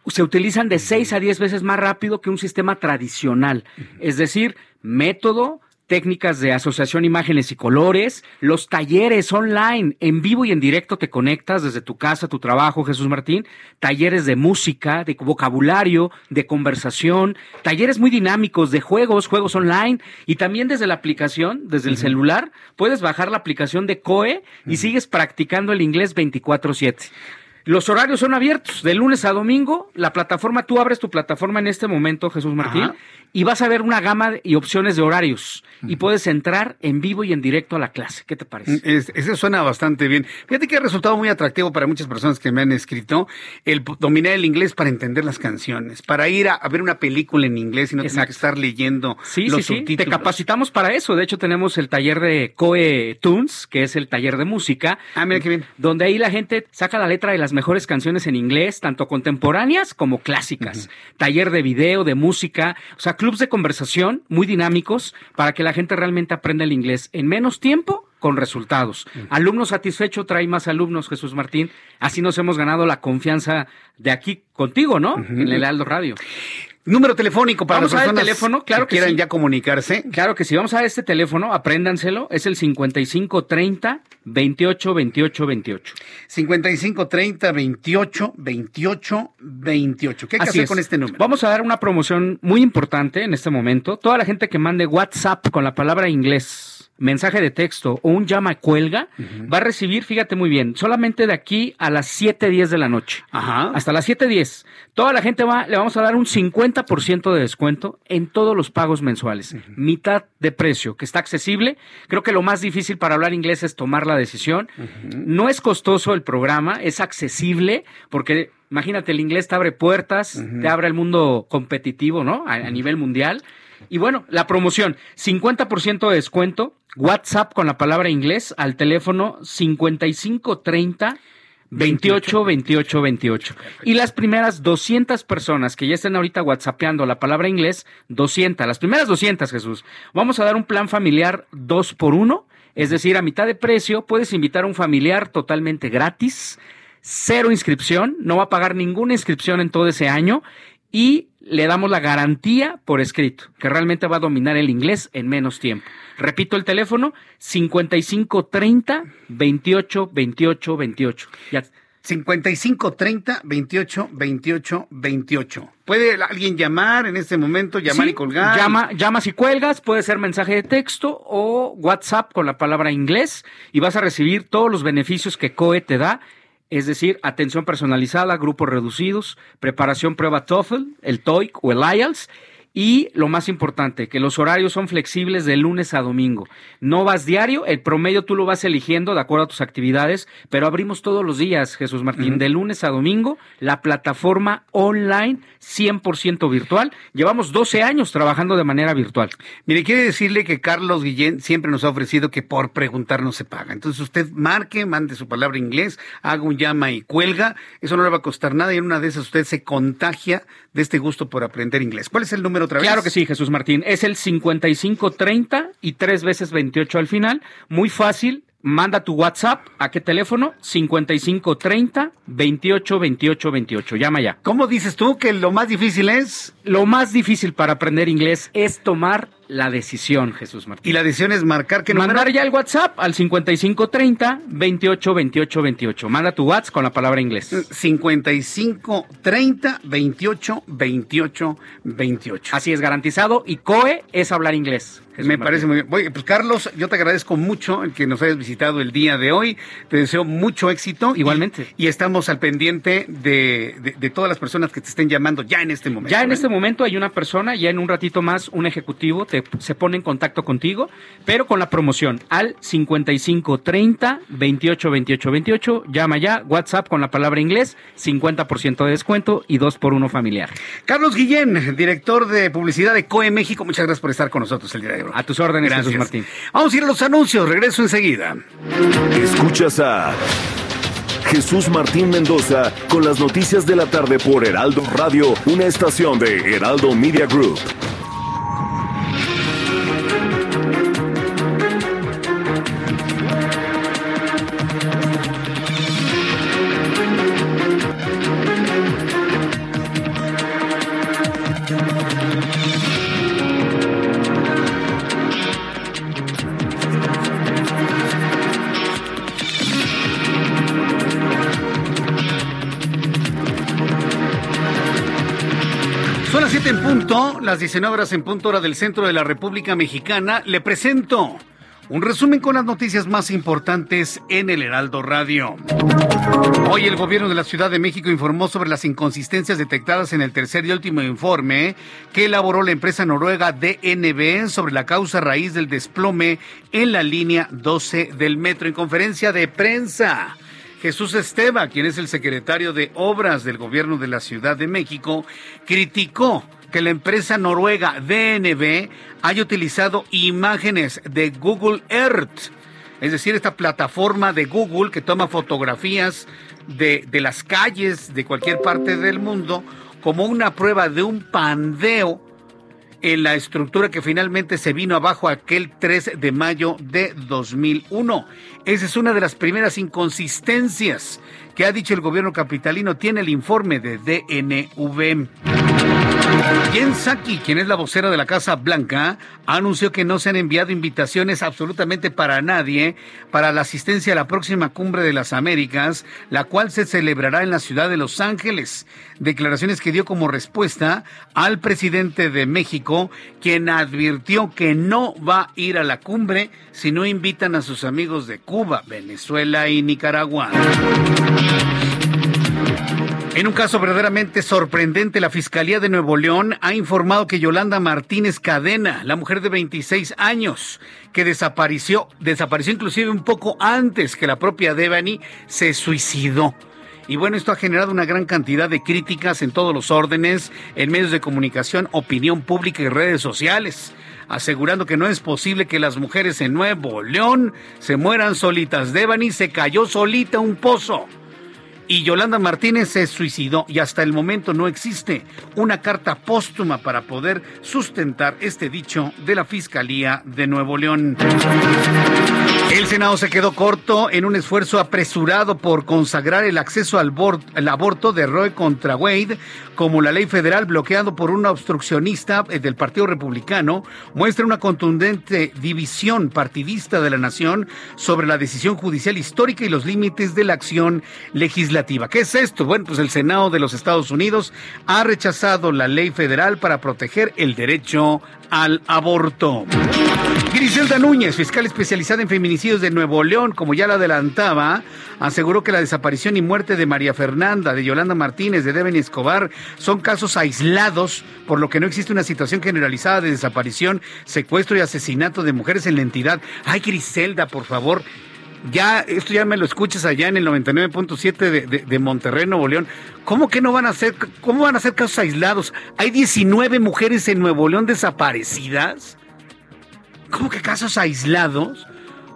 se utilizan de 6 a 10 veces más rápido que un sistema tradicional. Es decir, método, técnicas de asociación imágenes y colores, los talleres online, en vivo y en directo te conectas desde tu casa, tu trabajo, Jesús Martín, talleres de música, de vocabulario, de conversación, talleres muy dinámicos de juegos, juegos online y también desde la aplicación, desde el celular, puedes bajar la aplicación de COE y sigues practicando el inglés 24/7. Los horarios son abiertos, de lunes a domingo. La plataforma, tú abres tu plataforma en este momento, Jesús Martín, Ajá. y vas a ver una gama y opciones de horarios. Y puedes entrar en vivo y en directo a la clase. ¿Qué te parece? Es- eso suena bastante bien. Fíjate que ha resultado muy atractivo para muchas personas que me han escrito el dominar el inglés para entender las canciones, para ir a, a ver una película en inglés y no tener que estar leyendo Sí, los sí, sí. Te subtítulos. capacitamos para eso. De hecho, tenemos el taller de Coe Tunes, que es el taller de música. Ah, mira qué bien. Donde ahí la gente saca la letra de las mejores canciones en inglés, tanto contemporáneas como clásicas. Taller de video, de música, o sea, clubs de conversación muy dinámicos para que la gente realmente aprenda el inglés en menos tiempo con resultados. Alumno satisfecho trae más alumnos, Jesús Martín. Así nos hemos ganado la confianza de aquí contigo, ¿no? En el Aldo Radio. Número telefónico para Vamos las a ver el personas teléfono, claro que quieran sí. ya comunicarse. Claro que sí, vamos a este teléfono, apréndanselo, es el 5530 28 28 28. 55 30 28 28 28. ¿Qué hay que hacer es. con este número? Vamos a dar una promoción muy importante en este momento. Toda la gente que mande WhatsApp con la palabra inglés, mensaje de texto o un llama cuelga, va a recibir, fíjate muy bien, solamente de aquí a las 7.10 de la noche. Ajá. Hasta las 7.10. Toda la gente va, le vamos a dar un 50% de descuento en todos los pagos mensuales. Mitad de precio, que está accesible. Creo que lo más difícil para hablar inglés es tomar la decisión. No es costoso el programa, es accesible, porque imagínate, el inglés te abre puertas, te abre el mundo competitivo, ¿no? A, a nivel mundial. Y bueno, la promoción, 50% de descuento, WhatsApp con la palabra inglés al teléfono 5530 28 28 28. Y las primeras 200 personas que ya estén ahorita whatsappeando la palabra inglés, 200, las primeras 200, Jesús. Vamos a dar un plan familiar 2 por 1, es decir, a mitad de precio, puedes invitar a un familiar totalmente gratis, cero inscripción, no va a pagar ninguna inscripción en todo ese año y le damos la garantía por escrito, que realmente va a dominar el inglés en menos tiempo. Repito el teléfono, 5530 28 28 28. Ya. 55 30 28 28 28. ¿Puede alguien llamar en este momento, llamar Sí, y colgar? Llama, llamas y cuelgas, puede ser mensaje de texto o WhatsApp con la palabra inglés y vas a recibir todos los beneficios que COE te da, es decir, atención personalizada, grupos reducidos, preparación prueba TOEFL, el TOEIC o el IELTS Y lo más importante, que los horarios son flexibles de lunes a domingo. No vas diario, el promedio tú lo vas eligiendo de acuerdo a tus actividades, pero abrimos todos los días, Jesús Martín, de lunes a domingo, la plataforma online 100% virtual. Llevamos 12 años trabajando de manera virtual. Mire, quiere decirle que Carlos Guillén siempre nos ha ofrecido que por preguntar no se paga. Entonces usted marque, mande su palabra inglés, haga un llama y cuelga. Eso no le va a costar nada y en una de esas usted se contagia de este gusto por aprender inglés. ¿Cuál es el número otra vez? Claro que sí, Jesús Martín. Es el 5530 y tres veces 28 al final. Muy fácil. Manda tu WhatsApp. ¿A qué teléfono? 5530 28 28 28. Llama ya. ¿Cómo dices tú que lo más difícil es? Lo más difícil para aprender inglés es tomar la decisión, Jesús Martín. Y la decisión es marcar que Mandar ya el WhatsApp al 5530 28 28 28. Manda tu WhatsApp con la palabra inglés. 5530 28 28 28. Así es, garantizado. Y COE es hablar inglés. Jesús Me Martín. parece muy bien. Oye, pues Carlos, yo te agradezco mucho el que nos hayas visitado el día de hoy. Te deseo mucho éxito. Igualmente. Y, y estamos al pendiente de, de, de, todas las personas que te estén llamando ya en este momento. Ya en ¿eh? este momento hay una persona, ya en un ratito más un ejecutivo te, se pone en contacto contigo, pero con la promoción al 55 30 28 28 28. Llama ya, WhatsApp con la palabra inglés, 50% de descuento y 2 por 1 familiar. Carlos Guillén, director de publicidad de COE México, muchas gracias por estar con nosotros el día de hoy. A tus órdenes, Gracias. Jesús Martín. Vamos a ir a los anuncios, regreso enseguida. Escuchas a Jesús Martín Mendoza con las noticias de la tarde por Heraldo Radio, una estación de Heraldo Media Group. Las 19 horas en punto hora del centro de la República Mexicana. Le presento un resumen con las noticias más importantes en el Heraldo Radio. Hoy el gobierno de la Ciudad de México informó sobre las inconsistencias detectadas en el tercer y último informe que elaboró la empresa noruega DNB sobre la causa raíz del desplome en la línea 12 del metro. En conferencia de prensa, Jesús Esteva, quien es el secretario de Obras del Gobierno de la Ciudad de México, criticó que la empresa noruega DNB haya utilizado imágenes de Google Earth, es decir, esta plataforma de Google que toma fotografías de, de las calles de cualquier parte del mundo como una prueba de un pandeo en la estructura que finalmente se vino abajo aquel 3 de mayo de 2001. Esa es una de las primeras inconsistencias que ha dicho el gobierno capitalino. Tiene el informe de DNV. Jen Psaki, quien es la vocera de la Casa Blanca, anunció que no se han enviado invitaciones absolutamente para nadie para la asistencia a la próxima cumbre de las Américas, la cual se celebrará en la ciudad de Los Ángeles. Declaraciones que dio como respuesta al presidente de México, quien advirtió que no va a ir a la cumbre si no invitan a sus amigos de Cuba, Venezuela y Nicaragua. En un caso verdaderamente sorprendente, la Fiscalía de Nuevo León ha informado que Yolanda Martínez Cadena, la mujer de 26 años, que desapareció, desapareció inclusive un poco antes que la propia Devani, se suicidó. Y bueno, esto ha generado una gran cantidad de críticas en todos los órdenes, en medios de comunicación, opinión pública y redes sociales asegurando que no es posible que las mujeres en Nuevo León se mueran solitas. Devani se cayó solita un pozo y Yolanda Martínez se suicidó y hasta el momento no existe una carta póstuma para poder sustentar este dicho de la Fiscalía de Nuevo León. El Senado se quedó corto en un esfuerzo apresurado por consagrar el acceso al, aborto de Roe contra Wade como la ley federal bloqueado por una obstruccionista del Partido Republicano muestra una contundente división partidista de la nación sobre la decisión judicial histórica y los límites de la acción legislativa. ¿Qué es esto? Bueno, pues el Senado de los Estados Unidos ha rechazado la ley federal para proteger el derecho al aborto. Griselda Núñez, fiscal especializada en de Nuevo León, como ya lo adelantaba, aseguró que la desaparición y muerte de María Fernanda, de Yolanda Martínez, de Deveni Escobar son casos aislados, por lo que no existe una situación generalizada de desaparición, secuestro y asesinato de mujeres en la entidad. Ay, Griselda, por favor, ya, esto ya me lo escuchas allá en el 99.7 de, de, de, Monterrey, Nuevo León. ¿Cómo que no van a ser, cómo van a ser casos aislados? Hay 19 mujeres en Nuevo León desaparecidas. ¿Cómo que casos aislados?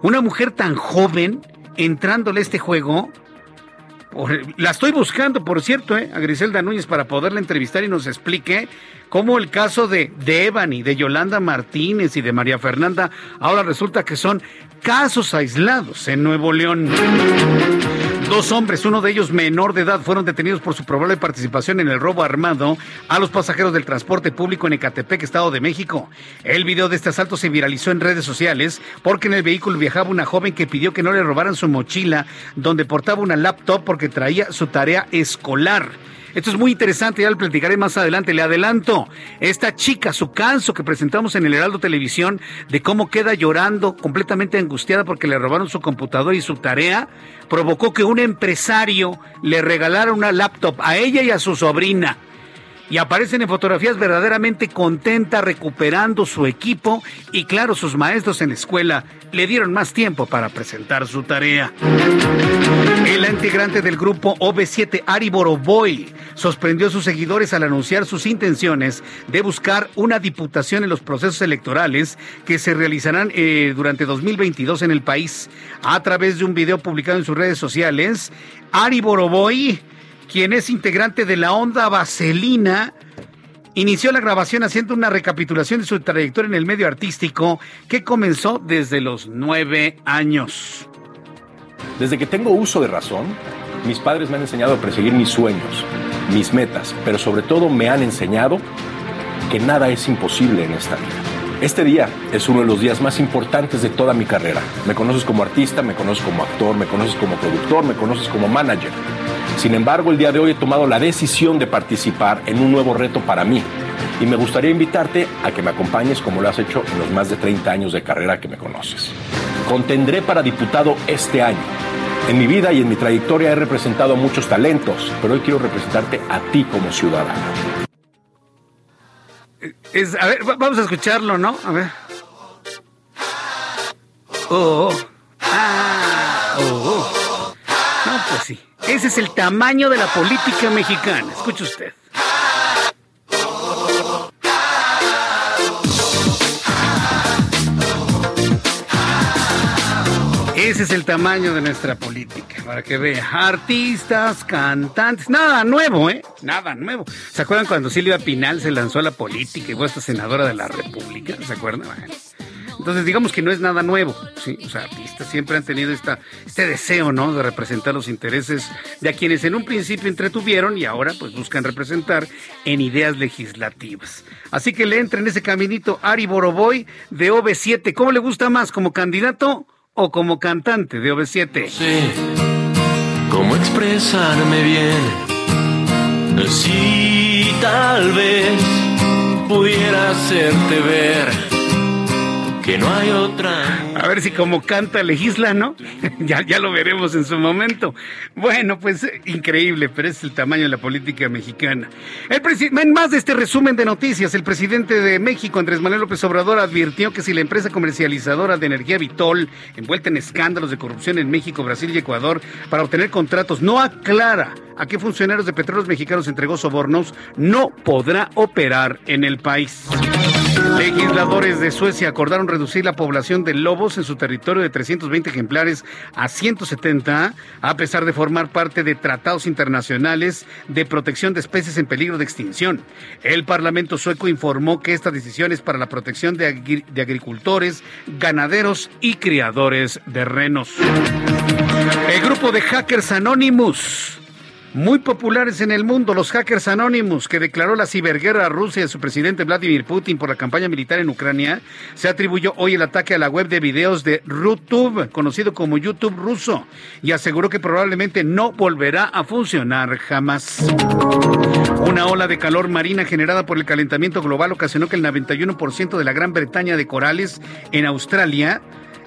Una mujer tan joven entrándole a este juego. La estoy buscando, por cierto, eh, a Griselda Núñez para poderla entrevistar y nos explique cómo el caso de, de Ebony, de Yolanda Martínez y de María Fernanda ahora resulta que son casos aislados en Nuevo León. Dos hombres, uno de ellos menor de edad, fueron detenidos por su probable participación en el robo armado a los pasajeros del transporte público en Ecatepec, Estado de México. El video de este asalto se viralizó en redes sociales porque en el vehículo viajaba una joven que pidió que no le robaran su mochila donde portaba una laptop porque traía su tarea escolar. Esto es muy interesante, ya lo platicaré más adelante. Le adelanto, esta chica, su canso que presentamos en el Heraldo Televisión, de cómo queda llorando, completamente angustiada porque le robaron su computador y su tarea, provocó que un empresario le regalara una laptop a ella y a su sobrina. Y aparecen en fotografías verdaderamente contenta recuperando su equipo y claro, sus maestros en la escuela le dieron más tiempo para presentar su tarea. El integrante del grupo OV7, Ari Boroboy, sorprendió a sus seguidores al anunciar sus intenciones de buscar una diputación en los procesos electorales que se realizarán eh, durante 2022 en el país. A través de un video publicado en sus redes sociales, Ari Boroboy, quien es integrante de la Onda Vaselina, inició la grabación haciendo una recapitulación de su trayectoria en el medio artístico que comenzó desde los nueve años. Desde que tengo uso de razón, mis padres me han enseñado a perseguir mis sueños, mis metas, pero sobre todo me han enseñado que nada es imposible en esta vida. Este día es uno de los días más importantes de toda mi carrera. Me conoces como artista, me conoces como actor, me conoces como productor, me conoces como manager. Sin embargo, el día de hoy he tomado la decisión de participar en un nuevo reto para mí. Y me gustaría invitarte a que me acompañes como lo has hecho en los más de 30 años de carrera que me conoces. Contendré para diputado este año. En mi vida y en mi trayectoria he representado a muchos talentos, pero hoy quiero representarte a ti como ciudadano. Es, a ver, vamos a escucharlo, ¿no? A ver. Oh, ah, oh. No, pues sí. Ese es el tamaño de la política mexicana. Escuche usted. Ese es el tamaño de nuestra política, para que vea. Artistas, cantantes, nada nuevo, ¿eh? Nada nuevo. ¿Se acuerdan cuando Silvia Pinal se lanzó a la política y fue hasta senadora de la República? ¿Se acuerdan? Entonces, digamos que no es nada nuevo. ¿sí? O sea, artistas siempre han tenido esta, este deseo, ¿no? De representar los intereses de a quienes en un principio entretuvieron y ahora, pues, buscan representar en ideas legislativas. Así que le entra en ese caminito Ari Boroboy de OV7. ¿Cómo le gusta más, como candidato o como cantante de OV7? Sí. ¿Cómo expresarme bien? Sí, tal vez pudiera hacerte ver que no hay otra. A ver si como canta legisla, ¿no? ya, ya lo veremos en su momento. Bueno, pues increíble, pero es el tamaño de la política mexicana. El en más de este resumen de noticias, el presidente de México, Andrés Manuel López Obrador, advirtió que si la empresa comercializadora de energía Vitol, envuelta en escándalos de corrupción en México, Brasil y Ecuador, para obtener contratos, no aclara a qué funcionarios de petróleos mexicanos entregó sobornos, no podrá operar en el país. Legisladores de Suecia acordaron reducir la población de lobos en su territorio de 320 ejemplares a 170, a pesar de formar parte de tratados internacionales de protección de especies en peligro de extinción. El Parlamento sueco informó que esta decisión es para la protección de, de agricultores, ganaderos y criadores de renos. El grupo de hackers Anonymous muy populares en el mundo, los hackers anónimos, que declaró la ciberguerra a Rusia de su presidente Vladimir Putin por la campaña militar en Ucrania, se atribuyó hoy el ataque a la web de videos de RuTube, conocido como YouTube ruso, y aseguró que probablemente no volverá a funcionar jamás. Una ola de calor marina generada por el calentamiento global ocasionó que el 91% de la Gran Bretaña de corales en Australia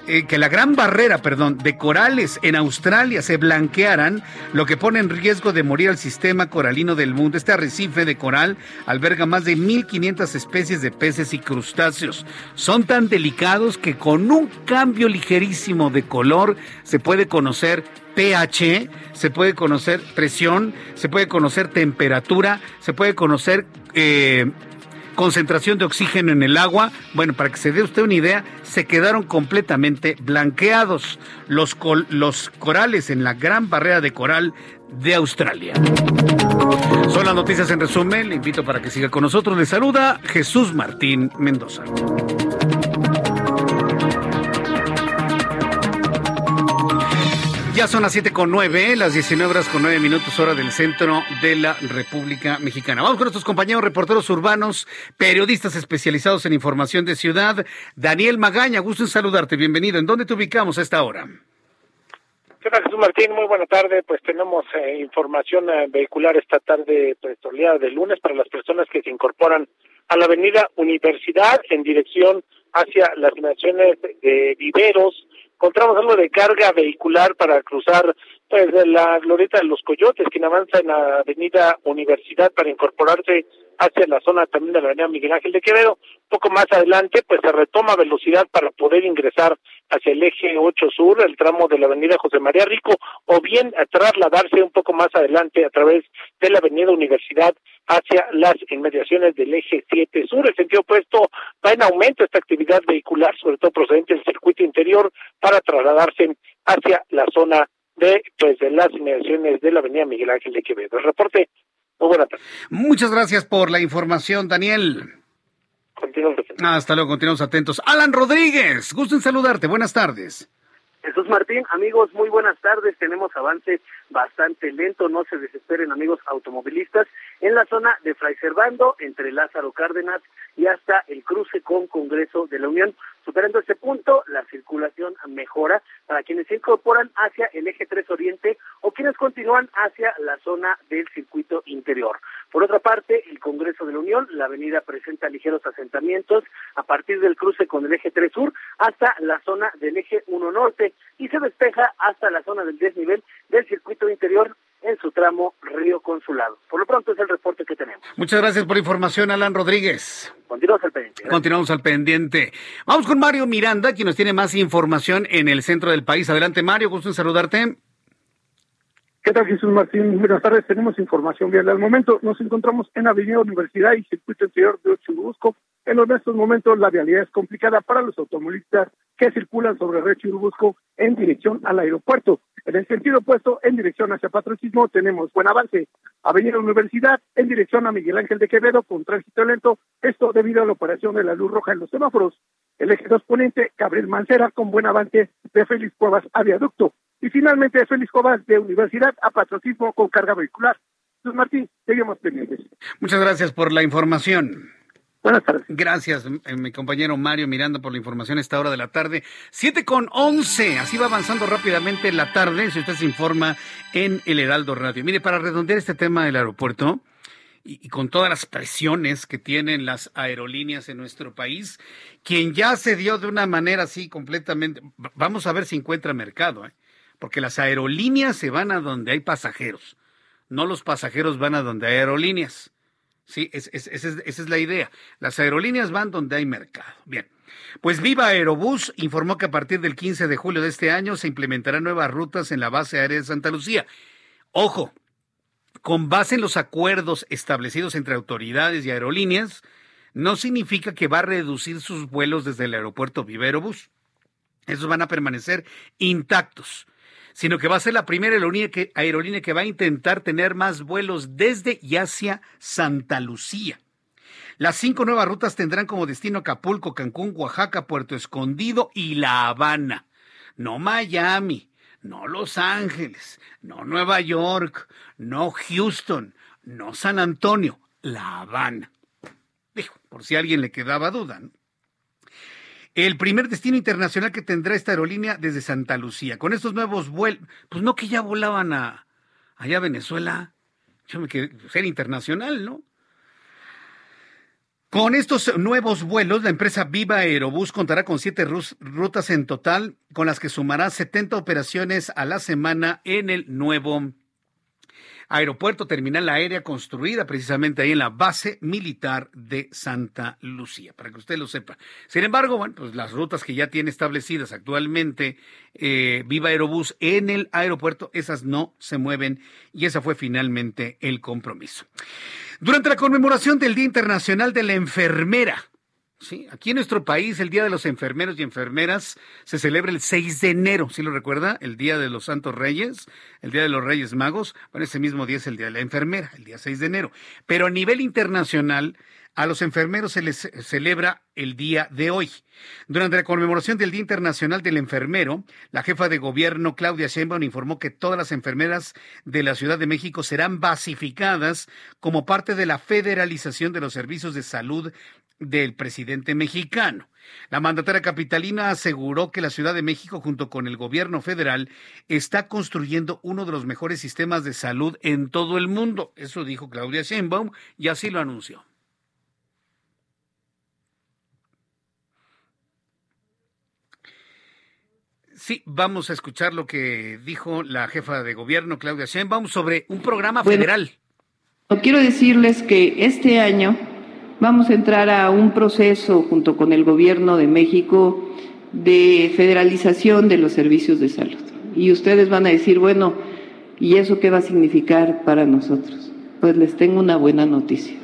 eh, que la gran barrera, perdón, de corales en Australia se blanquearan, lo que pone en riesgo de morir al sistema coralino del mundo. Este arrecife de coral alberga más de 1.500 especies de peces y crustáceos. Son tan delicados que con un cambio ligerísimo de color se puede conocer pH, se puede conocer presión, se puede conocer temperatura, se puede conocer eh, concentración de oxígeno en el agua. Bueno, para que se dé usted una idea, se quedaron completamente blanqueados los, corales en la gran barrera de coral de Australia. Son las noticias en resumen. Le invito para que siga con nosotros. Le saluda Jesús Martín Mendoza. Ya son las siete con nueve, las 19 horas con nueve minutos hora del centro de la República Mexicana. Vamos con nuestros compañeros reporteros urbanos, periodistas especializados en información de ciudad. Daniel Magaña, gusto en saludarte, bienvenido. ¿En dónde te ubicamos a esta hora? ¿Qué tal, Jesús Martín? Muy buena tarde. Pues tenemos eh, información eh, vehicular esta tarde, pues, de lunes para las personas que se incorporan a la avenida Universidad en dirección hacia las naciones de Viveros, encontramos algo de carga vehicular para cruzar pues la glorieta de los coyotes quien avanza en la avenida Universidad para incorporarse hacia la zona también de la avenida Miguel Ángel de Quevedo. Poco más adelante, pues se retoma velocidad para poder ingresar hacia el eje 8 sur, el tramo de la avenida José María Rico, o bien trasladarse un poco más adelante a través de la avenida Universidad hacia las inmediaciones del eje 7 sur. El sentido opuesto va en aumento esta actividad vehicular, sobre todo procedente del circuito interior, para trasladarse hacia la zona de pues de las inmediaciones de la avenida Miguel Ángel de Quevedo. El reporte Muchas gracias por la información, Daniel. Hasta luego, continuamos atentos. Alan Rodríguez, gusto en saludarte. Buenas tardes. Jesús Martín, amigos, muy buenas tardes. Tenemos avance bastante lento, no se desesperen amigos automovilistas, en la zona de Fray Servando, entre Lázaro Cárdenas y hasta el cruce con Congreso de la Unión. Superando este punto, la circulación mejora para quienes se incorporan hacia el eje 3 Oriente o quienes continúan hacia la zona del circuito interior. Por otra parte, el Congreso de la Unión, la avenida presenta ligeros asentamientos a partir del cruce con el eje 3 Sur hasta la zona del eje 1 Norte y se despeja hasta la zona del desnivel del circuito interior en su tramo Río Consulado. Por lo pronto es el reporte que tenemos. Muchas gracias por la información, Alan Rodríguez. Continuamos al pendiente. Continuamos al pendiente. Vamos con Mario Miranda, quien nos tiene más información en el centro del país. Adelante, Mario, gusto en saludarte. ¿Qué tal, Jesús Martín? Buenas tardes. Tenemos información bien. Al momento nos encontramos en Avenida Universidad y Circuito Interior de Churubusco. En estos momentos la realidad es complicada para los automovilistas que circulan sobre Red Churubusco en dirección al aeropuerto. En el sentido opuesto, en dirección hacia Patriotismo, tenemos buen avance. Avenida Universidad, en dirección a Miguel Ángel de Quevedo, con tránsito lento, esto debido a la operación de la luz roja en los semáforos. El eje 2 Poniente, Gabriel Mancera, con buen avance de Félix Cuevas a Viaducto. Y finalmente, Félix Cobas de Universidad a patriotismo con carga vehicular. Entonces, Martín, seguimos pendientes. Muchas gracias por la información. Buenas tardes. Gracias, eh, mi compañero Mario Miranda, por la información a esta hora de la tarde. Siete con once. Así va avanzando rápidamente la tarde, si usted se informa en el Heraldo Radio. Mire, para redondear este tema del aeropuerto, y, con todas las presiones que tienen las aerolíneas en nuestro país, quien ya se dio de una manera así completamente, vamos a ver si encuentra mercado, ¿eh? porque las aerolíneas se van a donde hay pasajeros, no los pasajeros van a donde hay aerolíneas. Sí, esa es la idea. Las aerolíneas van donde hay mercado. Bien. Pues Viva Aerobús informó que a partir del 15 de julio de este año se implementarán nuevas rutas en la base aérea de Santa Lucía. Ojo, con base en los acuerdos establecidos entre autoridades y aerolíneas, no significa que va a reducir sus vuelos desde el aeropuerto Viva Aerobús. Esos van a permanecer intactos sino que va a ser la primera aerolínea que, va a intentar tener más vuelos desde y hacia Santa Lucía. Las cinco nuevas rutas tendrán como destino Acapulco, Cancún, Oaxaca, Puerto Escondido y La Habana. No Miami, no Los Ángeles, no Nueva York, no Houston, no San Antonio, La Habana. Dijo, por si a alguien le quedaba duda. El primer destino internacional que tendrá esta aerolínea desde Santa Lucía. Con estos nuevos vuelos, pues no que ya volaban a allá a Venezuela. Yo me quedé, ser internacional, ¿no? Con estos nuevos vuelos, la empresa Viva Aerobús contará con siete rutas en total, con las que sumará 70 operaciones a la semana en el nuevo aeropuerto terminal aérea construida precisamente ahí en la base militar de Santa Lucía, para que usted lo sepa. Sin embargo, bueno, pues las rutas que ya tiene establecidas actualmente eh, Viva Aerobús en el aeropuerto, esas no se mueven y ese fue finalmente el compromiso. Durante la conmemoración del Día Internacional de la Enfermera, Sí, aquí en nuestro país el Día de los Enfermeros y Enfermeras se celebra el 6 de enero, ¿sí lo recuerda? El Día de los Santos Reyes, el Día de los Reyes Magos. Bueno, ese mismo día es el Día de la Enfermera, el día 6 de enero. Pero a nivel internacional, a los enfermeros se les celebra el día de hoy. Durante la conmemoración del Día Internacional del Enfermero, la jefa de gobierno Claudia Sheinbaum informó que todas las enfermeras de la Ciudad de México serán basificadas como parte de la federalización de los servicios de salud del presidente mexicano. La mandataria capitalina aseguró que la Ciudad de México, junto con el gobierno federal, está construyendo uno de los mejores sistemas de salud en todo el mundo. Eso dijo Claudia Sheinbaum y así lo anunció. Sí, vamos a escuchar lo que dijo la jefa de gobierno, Claudia Sheinbaum, sobre un programa federal. quiero decirles que este año vamos a entrar a un proceso junto con el Gobierno de México de federalización de los servicios de salud. Y ustedes van a decir, bueno, ¿y eso qué va a significar para nosotros? Pues les tengo una buena noticia.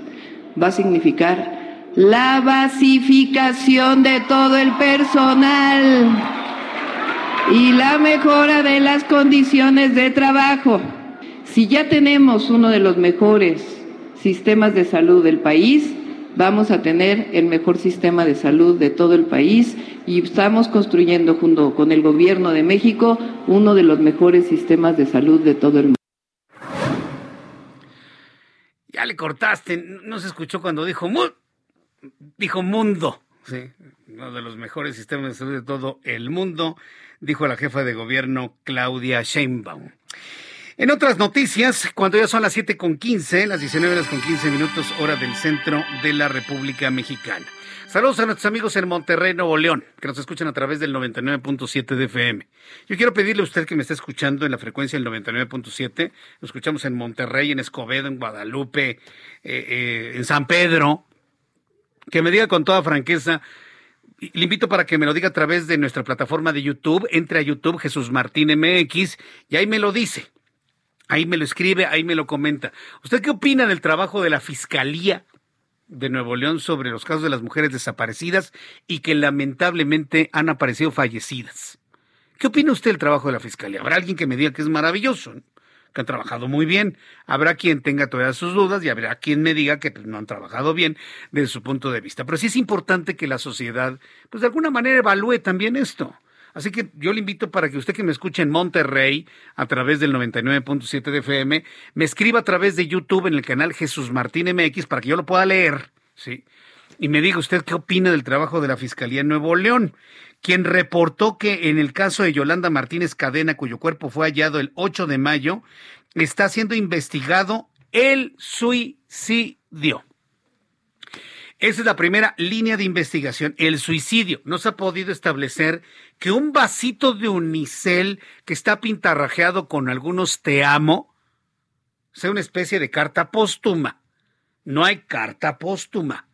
Va a significar la basificación de todo el personal y la mejora de las condiciones de trabajo. Si ya tenemos uno de los mejores sistemas de salud del país, vamos a tener el mejor sistema de salud de todo el país y estamos construyendo junto con el gobierno de México uno de los mejores sistemas de salud de todo el mundo. Ya le cortaste, no se escuchó cuando dijo dijo mundo, uno de los mejores sistemas de salud de todo el mundo, dijo la jefa de gobierno Claudia Sheinbaum. En otras noticias, cuando ya son las 7 con 15, las 19 horas con 15 minutos, hora del centro de la República Mexicana. Saludos a nuestros amigos en Monterrey, Nuevo León, que nos escuchan a través del 99.7 de FM. Yo quiero pedirle a usted que me esté escuchando en la frecuencia del 99.7. Lo escuchamos en Monterrey, en Escobedo, en Guadalupe, eh, eh, en San Pedro. Que me diga con toda franqueza. Le invito para que me lo diga a través de nuestra plataforma de YouTube. Entre a YouTube, Jesús Martín MX, y ahí me lo dice. Ahí me lo escribe, ahí me lo comenta. ¿Usted qué opina del trabajo de la Fiscalía de Nuevo León sobre los casos de las mujeres desaparecidas y que lamentablemente han aparecido fallecidas? ¿Qué opina usted del trabajo de la Fiscalía? Habrá alguien que me diga que es maravilloso, que han trabajado muy bien. Habrá quien tenga todavía sus dudas y habrá quien me diga que pues, no han trabajado bien desde su punto de vista. Pero sí es importante que la sociedad, pues de alguna manera evalúe también esto. Así que yo le invito para que usted que me escuche en Monterrey a través del 99.7 de FM, me escriba a través de YouTube en el canal Jesús Martín MX para que yo lo pueda leer, ¿sí? Y me diga usted qué opina del trabajo de la Fiscalía en Nuevo León, quien reportó que en el caso de Yolanda Martínez Cadena, cuyo cuerpo fue hallado el 8 de mayo, está siendo investigado el suicidio. Esa es la primera línea de investigación, el suicidio. No se ha podido establecer que un vasito de unicel que está pintarrajeado con algunos te amo sea una especie de carta póstuma. No hay carta póstuma.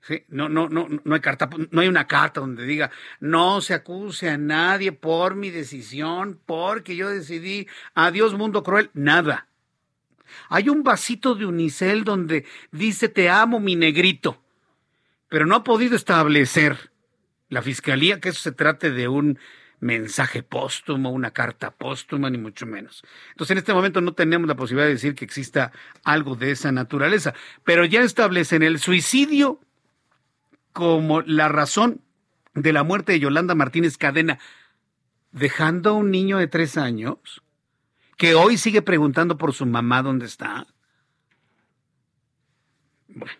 Sí, no, no, no, no hay carta, no hay una carta donde diga no se acuse a nadie por mi decisión, porque yo decidí, adiós mundo cruel, nada. Hay un vasito de unicel donde dice te amo mi negrito, pero no ha podido establecer la fiscalía que eso se trate de un mensaje póstumo, una carta póstuma, ni mucho menos. Entonces, en este momento no tenemos la posibilidad de decir que exista algo de esa naturaleza, pero ya establecen el suicidio como la razón de la muerte de Yolanda Martínez Cadena. dejando a un niño de tres años que hoy sigue preguntando por su mamá dónde está. Bueno,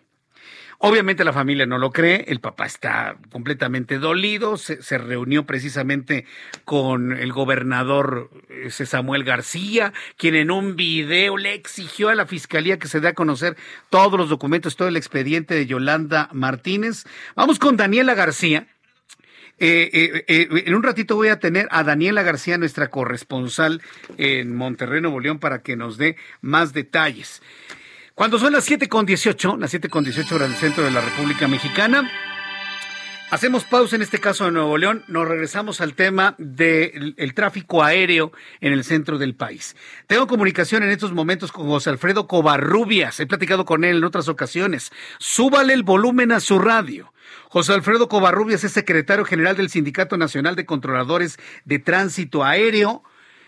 Obviamente la familia no lo cree, el papá está completamente dolido, se, reunió precisamente con el gobernador Samuel García, quien en un video le exigió a la fiscalía que se dé a conocer todos los documentos, todo el expediente de Yolanda Martínez. Vamos con Daniela García. Eh, eh, eh, en un ratito voy a tener a Daniela García, nuestra corresponsal en Monterrey, Nuevo León, para que nos dé más detalles. Cuando son las 7 con 18, las 7 con 18 horas del centro de la República Mexicana, Hacemos pausa en este caso de Nuevo León, nos regresamos al tema del tráfico aéreo en el centro del país. Tengo comunicación en estos momentos con José Alfredo Covarrubias, he platicado con él en otras ocasiones. Súbale el volumen a su radio. José Alfredo Covarrubias es secretario general del Sindicato Nacional de Controladores de Tránsito Aéreo.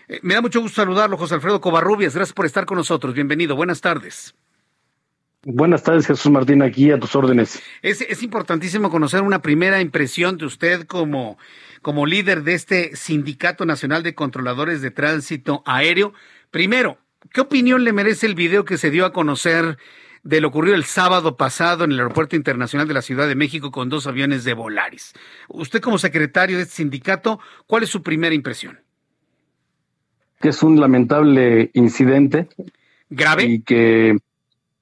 Eh, me da mucho gusto saludarlo, José Alfredo Covarrubias. Gracias por estar con nosotros. Bienvenido. Buenas tardes. Buenas tardes, Jesús Martín, aquí a tus órdenes. Es, es importantísimo conocer una primera impresión de usted como, como líder de este Sindicato Nacional de Controladores de Tránsito Aéreo. Primero, ¿qué opinión le merece el video que se dio a conocer de lo ocurrido el sábado pasado en el Aeropuerto Internacional de la Ciudad de México con dos aviones de Volaris? Usted como secretario de este sindicato, ¿cuál es su primera impresión? Que es un lamentable incidente. ¿Grave? Y que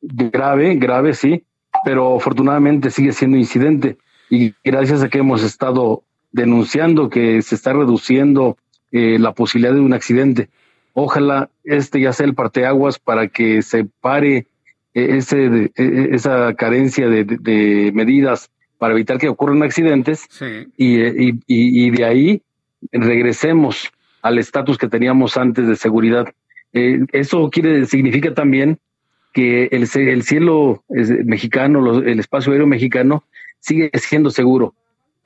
grave, grave, sí, pero afortunadamente sigue siendo incidente y gracias a que hemos estado denunciando que se está reduciendo eh, la posibilidad de un accidente. Ojalá este ya sea el parteaguas para que se pare ese, eh, esa carencia de, medidas para evitar que ocurran accidentes y, y, de ahí regresemos al estatus que teníamos antes de seguridad. eso quiere significa también que el, el cielo mexicano, el espacio aéreo mexicano sigue siendo seguro,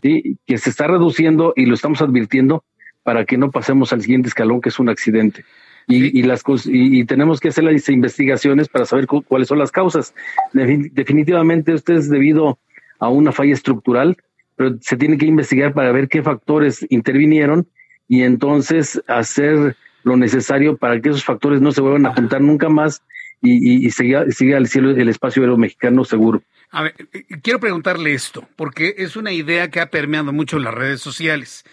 ¿sí? que se está reduciendo y lo estamos advirtiendo para que no pasemos al siguiente escalón, que es un accidente. Y, y las y, y, tenemos que hacer las investigaciones para saber cuáles son las causas. Definitivamente esto es debido a una falla estructural, pero se tiene que investigar para ver qué factores intervinieron y entonces hacer lo necesario para que esos factores no se vuelvan a juntar nunca más y, y, siga, el cielo, el espacio aéreo mexicano seguro. A ver, eh, quiero preguntarle esto, porque es una idea que ha permeado mucho en las redes sociales.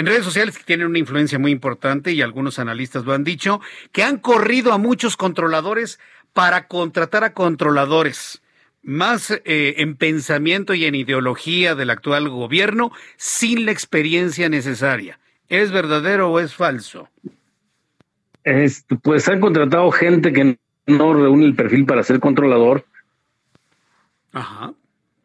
En redes sociales que tienen una influencia muy importante y algunos analistas lo han dicho, que han corrido a muchos controladores para contratar a controladores más eh, en pensamiento y en ideología del actual gobierno sin la experiencia necesaria. ¿Es verdadero o es falso? pues han contratado gente que no reúne el perfil para ser controlador.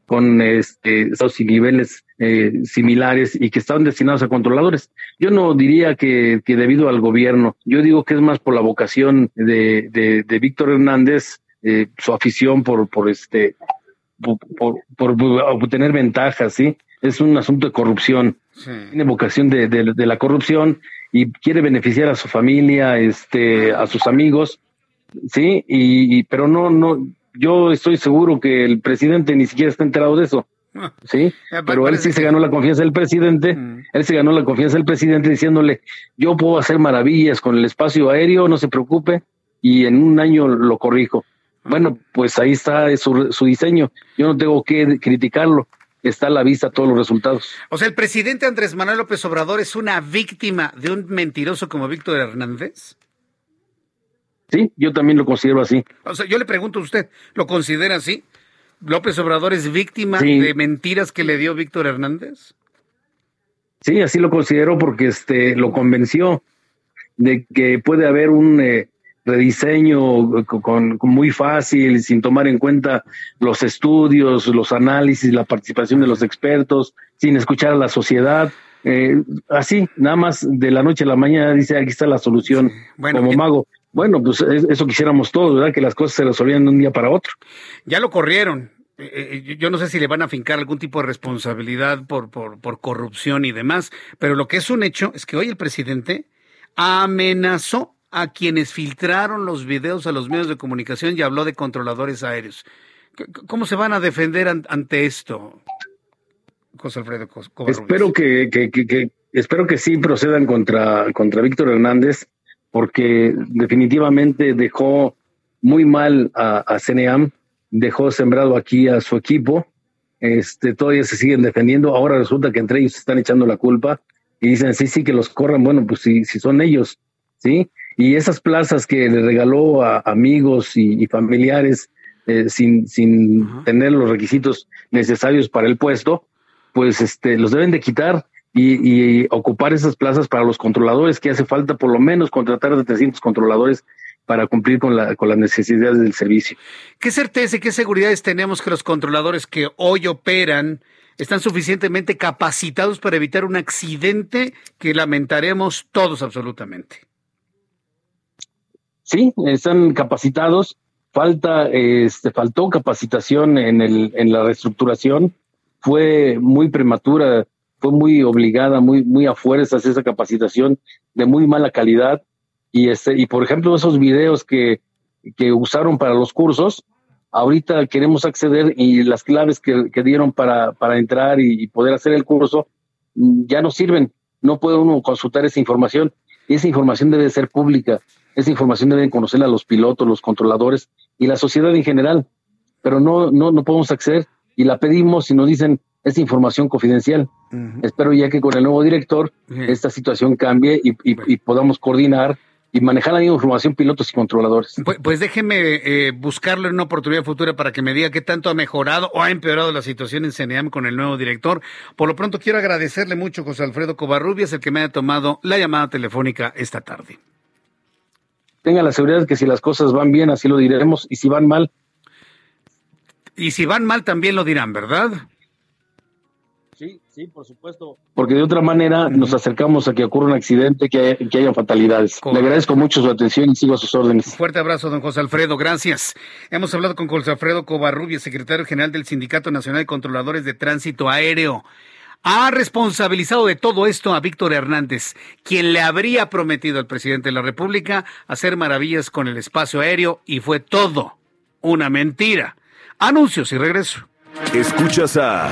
Con este, esos niveles eh, similares y que estaban destinados a controladores. Yo no diría que, debido al gobierno, yo digo que es más por la vocación de, de, Víctor Hernández, eh, su afición por, por este, por, por, obtener ventajas, ¿sí? Es un asunto de corrupción. Tiene vocación de, de, la corrupción y quiere beneficiar a su familia, este, a sus amigos sí, y, pero no, no, yo estoy seguro que el presidente ni siquiera está enterado de eso. Ah. Sí, pero él sí se ganó la confianza del presidente, mm. él se ganó la confianza del presidente diciéndole, yo puedo hacer maravillas con el espacio aéreo, no se preocupe, y en un año lo corrijo. Bueno, pues ahí está su, su diseño, yo no tengo que criticarlo, está a la vista todos los resultados. O sea, el presidente Andrés Manuel López Obrador es una víctima de un mentiroso como Víctor Hernández. Sí, yo también lo considero así. O sea, yo le pregunto a usted, ¿lo considera así? ¿López Obrador es víctima de mentiras que le dio Víctor Hernández? Sí, así lo considero porque este lo convenció de que puede haber un eh, rediseño con, muy fácil, sin tomar en cuenta los estudios, los análisis, la participación de los expertos, sin escuchar a la sociedad. Eh, así, nada más de la noche a la mañana dice aquí está la solución como mago. Bueno, pues eso quisiéramos todos, ¿verdad? Que las cosas se resolvieran de un día para otro. Ya lo corrieron. Eh, eh, yo no sé si le van a fincar algún tipo de responsabilidad por, por, por corrupción y demás, pero lo que es un hecho es que hoy el presidente amenazó a quienes filtraron los videos a los medios de comunicación y habló de controladores aéreos. ¿Cómo se van a defender ante esto, José Alfredo Espero que, que, que, espero que sí procedan contra, contra Víctor Hernández, porque definitivamente dejó muy mal a, a CNEAM, dejó sembrado aquí a su equipo, este, todavía se siguen defendiendo, ahora resulta que entre ellos se están echando la culpa y dicen, sí, sí, que los corran, bueno, pues si, si son ellos, ¿sí? Y esas plazas que le regaló a amigos y, familiares eh, sin, sin tener los requisitos necesarios para el puesto, pues este, los deben de quitar y, ocupar esas plazas para los controladores, que hace falta por lo menos contratar de 300 controladores para cumplir con, la, con las necesidades del servicio. ¿Qué certeza y qué seguridades tenemos que los controladores que hoy operan están suficientemente capacitados para evitar un accidente que lamentaremos todos absolutamente? Sí, están capacitados. Falta, este, faltó capacitación en, el, en la reestructuración. Fue muy prematura fue muy obligada, muy, muy a fuerzas esa capacitación de muy mala calidad. Y, este, y por ejemplo, esos videos que, que usaron para los cursos, ahorita queremos acceder y las claves que, que dieron para, para entrar y, poder hacer el curso mm, ya no sirven. No puede uno consultar esa información. Esa información debe ser pública. Esa información deben conocerla los pilotos, los controladores y la sociedad en general. Pero no, no, no podemos acceder y la pedimos y nos dicen, es información confidencial. Espero ya que con el nuevo director esta situación cambie y, podamos coordinar y manejar la misma información pilotos y controladores. Pues, pues déjeme eh, buscarlo en una oportunidad futura para que me diga qué tanto ha mejorado o ha empeorado la situación en CNEAM con el nuevo director. Por lo pronto quiero agradecerle mucho José Alfredo Covarrubias, el que me haya tomado la llamada telefónica esta tarde. Tenga la seguridad que si las cosas van bien, así lo diremos, y si van mal. Y si van mal, también lo dirán, ¿verdad? Sí, sí, por supuesto. Porque de otra manera nos acercamos a que ocurra un accidente, que, haya, que haya fatalidades. Le agradezco mucho su atención y sigo a sus órdenes. fuerte abrazo, don José Alfredo. Gracias. Hemos hablado con José Alfredo Covarrubias, secretario general del Sindicato Nacional de Controladores de Tránsito Aéreo. Ha responsabilizado de todo esto a Víctor Hernández, quien le habría prometido al presidente de la República hacer maravillas con el espacio aéreo y fue todo una mentira. Anuncios y regreso. Escuchas a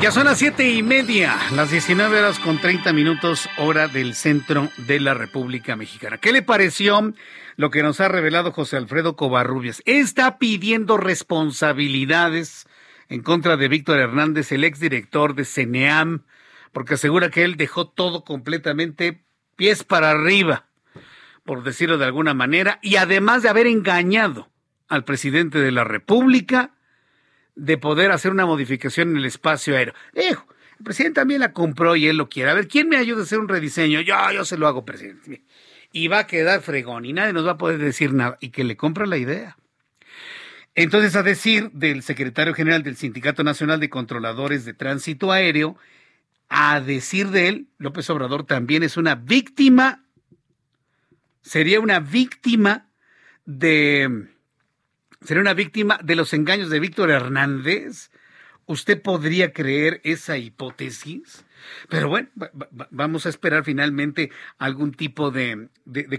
Ya son las siete y media, las 19 horas con 30 minutos, hora del centro de la República Mexicana. ¿Qué le pareció lo que nos ha revelado José Alfredo Covarrubias. Está pidiendo responsabilidades en contra de Víctor Hernández, el exdirector de CENEAM, porque asegura que él dejó todo completamente pies para arriba, por decirlo de alguna manera, y además de haber engañado al presidente de la República de poder hacer una modificación en el espacio aéreo. el presidente también la compró y él lo quiere. A ver, ¿quién me ayuda a hacer un rediseño? Yo, yo se lo hago, presidente y va a quedar fregón y nadie nos va a poder decir nada y que le compra la idea. Entonces, a decir del secretario general del Sindicato Nacional de Controladores de Tránsito Aéreo, a decir de él, López Obrador también es una víctima, sería una víctima de, sería una víctima de los engaños de Víctor Hernández. ¿Usted podría creer esa hipótesis? Pero bueno, vamos a esperar finalmente algún tipo de,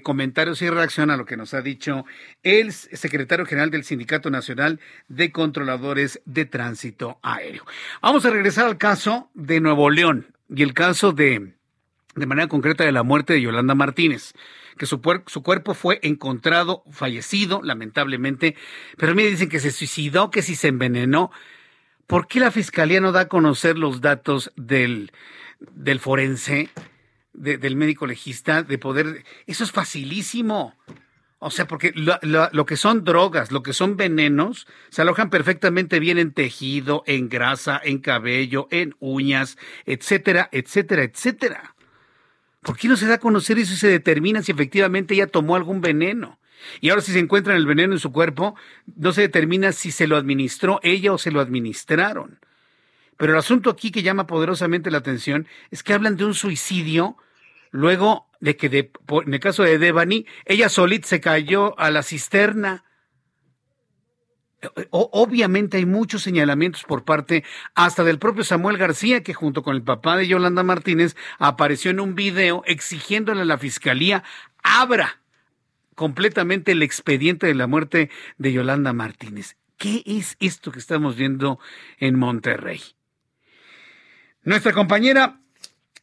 comentarios y reacción a lo que nos ha dicho el secretario general del Sindicato Nacional de Controladores de Tránsito Aéreo. Vamos a regresar al caso de Nuevo León y el caso de, de manera concreta de la muerte de Yolanda Martínez que su, cuerpo fue encontrado fallecido, lamentablemente, pero me dicen que se suicidó, que si se envenenó. ¿Por qué la fiscalía no da a conocer los datos del, del forense, del médico legista, de poder... Eso es facilísimo. O sea, porque lo, que son drogas, lo que son venenos, se alojan perfectamente bien en tejido, en grasa, en cabello, en uñas, etcétera, etcétera, etcétera. ¿Por qué no se da a conocer eso y se determina si efectivamente ella tomó algún veneno? Y ahora si se encuentra el veneno en su cuerpo, no se determina si se lo administró ella o se lo administraron. Pero el asunto aquí que llama poderosamente la atención es que hablan de un suicidio luego de que en el caso de Devani, ella solita se cayó a la cisterna. Obviamente hay muchos señalamientos por parte hasta del propio Samuel García, que junto con el papá de Yolanda Martínez apareció en un video exigiéndole a la fiscalía abra completamente el expediente de la muerte de Yolanda Martínez. ¿Qué es esto que estamos viendo en Monterrey? Nuestra compañera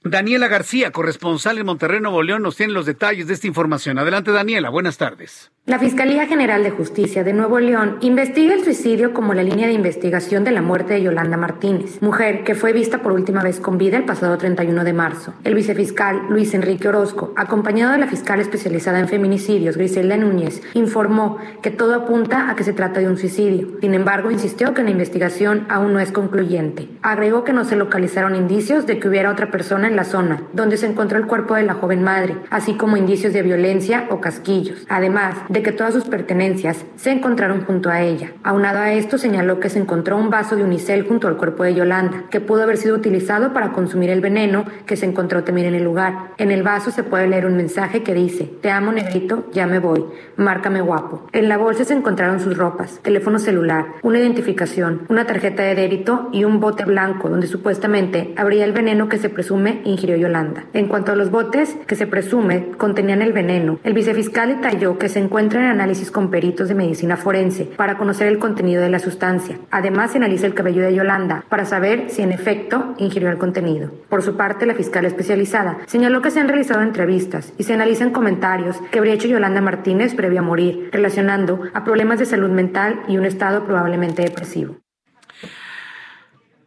Daniela García, corresponsal en Monterrey, Nuevo León, nos tiene los detalles de esta información. Adelante, Daniela. Buenas tardes. La Fiscalía General de Justicia de Nuevo León investiga el suicidio como la línea de investigación de la muerte de Yolanda Martínez, mujer que fue vista por última vez con vida el pasado 31 de marzo. El vicefiscal Luis Enrique Orozco, acompañado de la fiscal especializada en feminicidios Griselda Núñez, informó que todo apunta a que se trata de un suicidio. Sin embargo, insistió que la investigación aún no es concluyente. Agregó que no se localizaron indicios de que hubiera otra persona en la zona donde se encontró el cuerpo de la joven madre, así como indicios de violencia o casquillos. Además, de que todas sus pertenencias se encontraron junto a ella. Aunado a esto, señaló que se encontró un vaso de unicel junto al cuerpo de Yolanda, que pudo haber sido utilizado para consumir el veneno que se encontró también en el lugar. En el vaso se puede leer un mensaje que dice, te amo negrito, ya me voy, márcame guapo. En la bolsa se encontraron sus ropas, teléfono celular, una identificación, una tarjeta de débito y un bote blanco donde supuestamente habría el veneno que se presume ingirió Yolanda. En cuanto a los botes que se presume contenían el veneno, el vicefiscal detalló que se encuentra encuentra en análisis con peritos de medicina forense para conocer el contenido de la sustancia. Además, se analiza el cabello de Yolanda para saber si en efecto ingirió el contenido. Por su parte, la fiscal especializada señaló que se han realizado entrevistas y se analizan comentarios que habría hecho Yolanda Martínez previo a morir, relacionando a problemas de salud mental y un estado probablemente depresivo.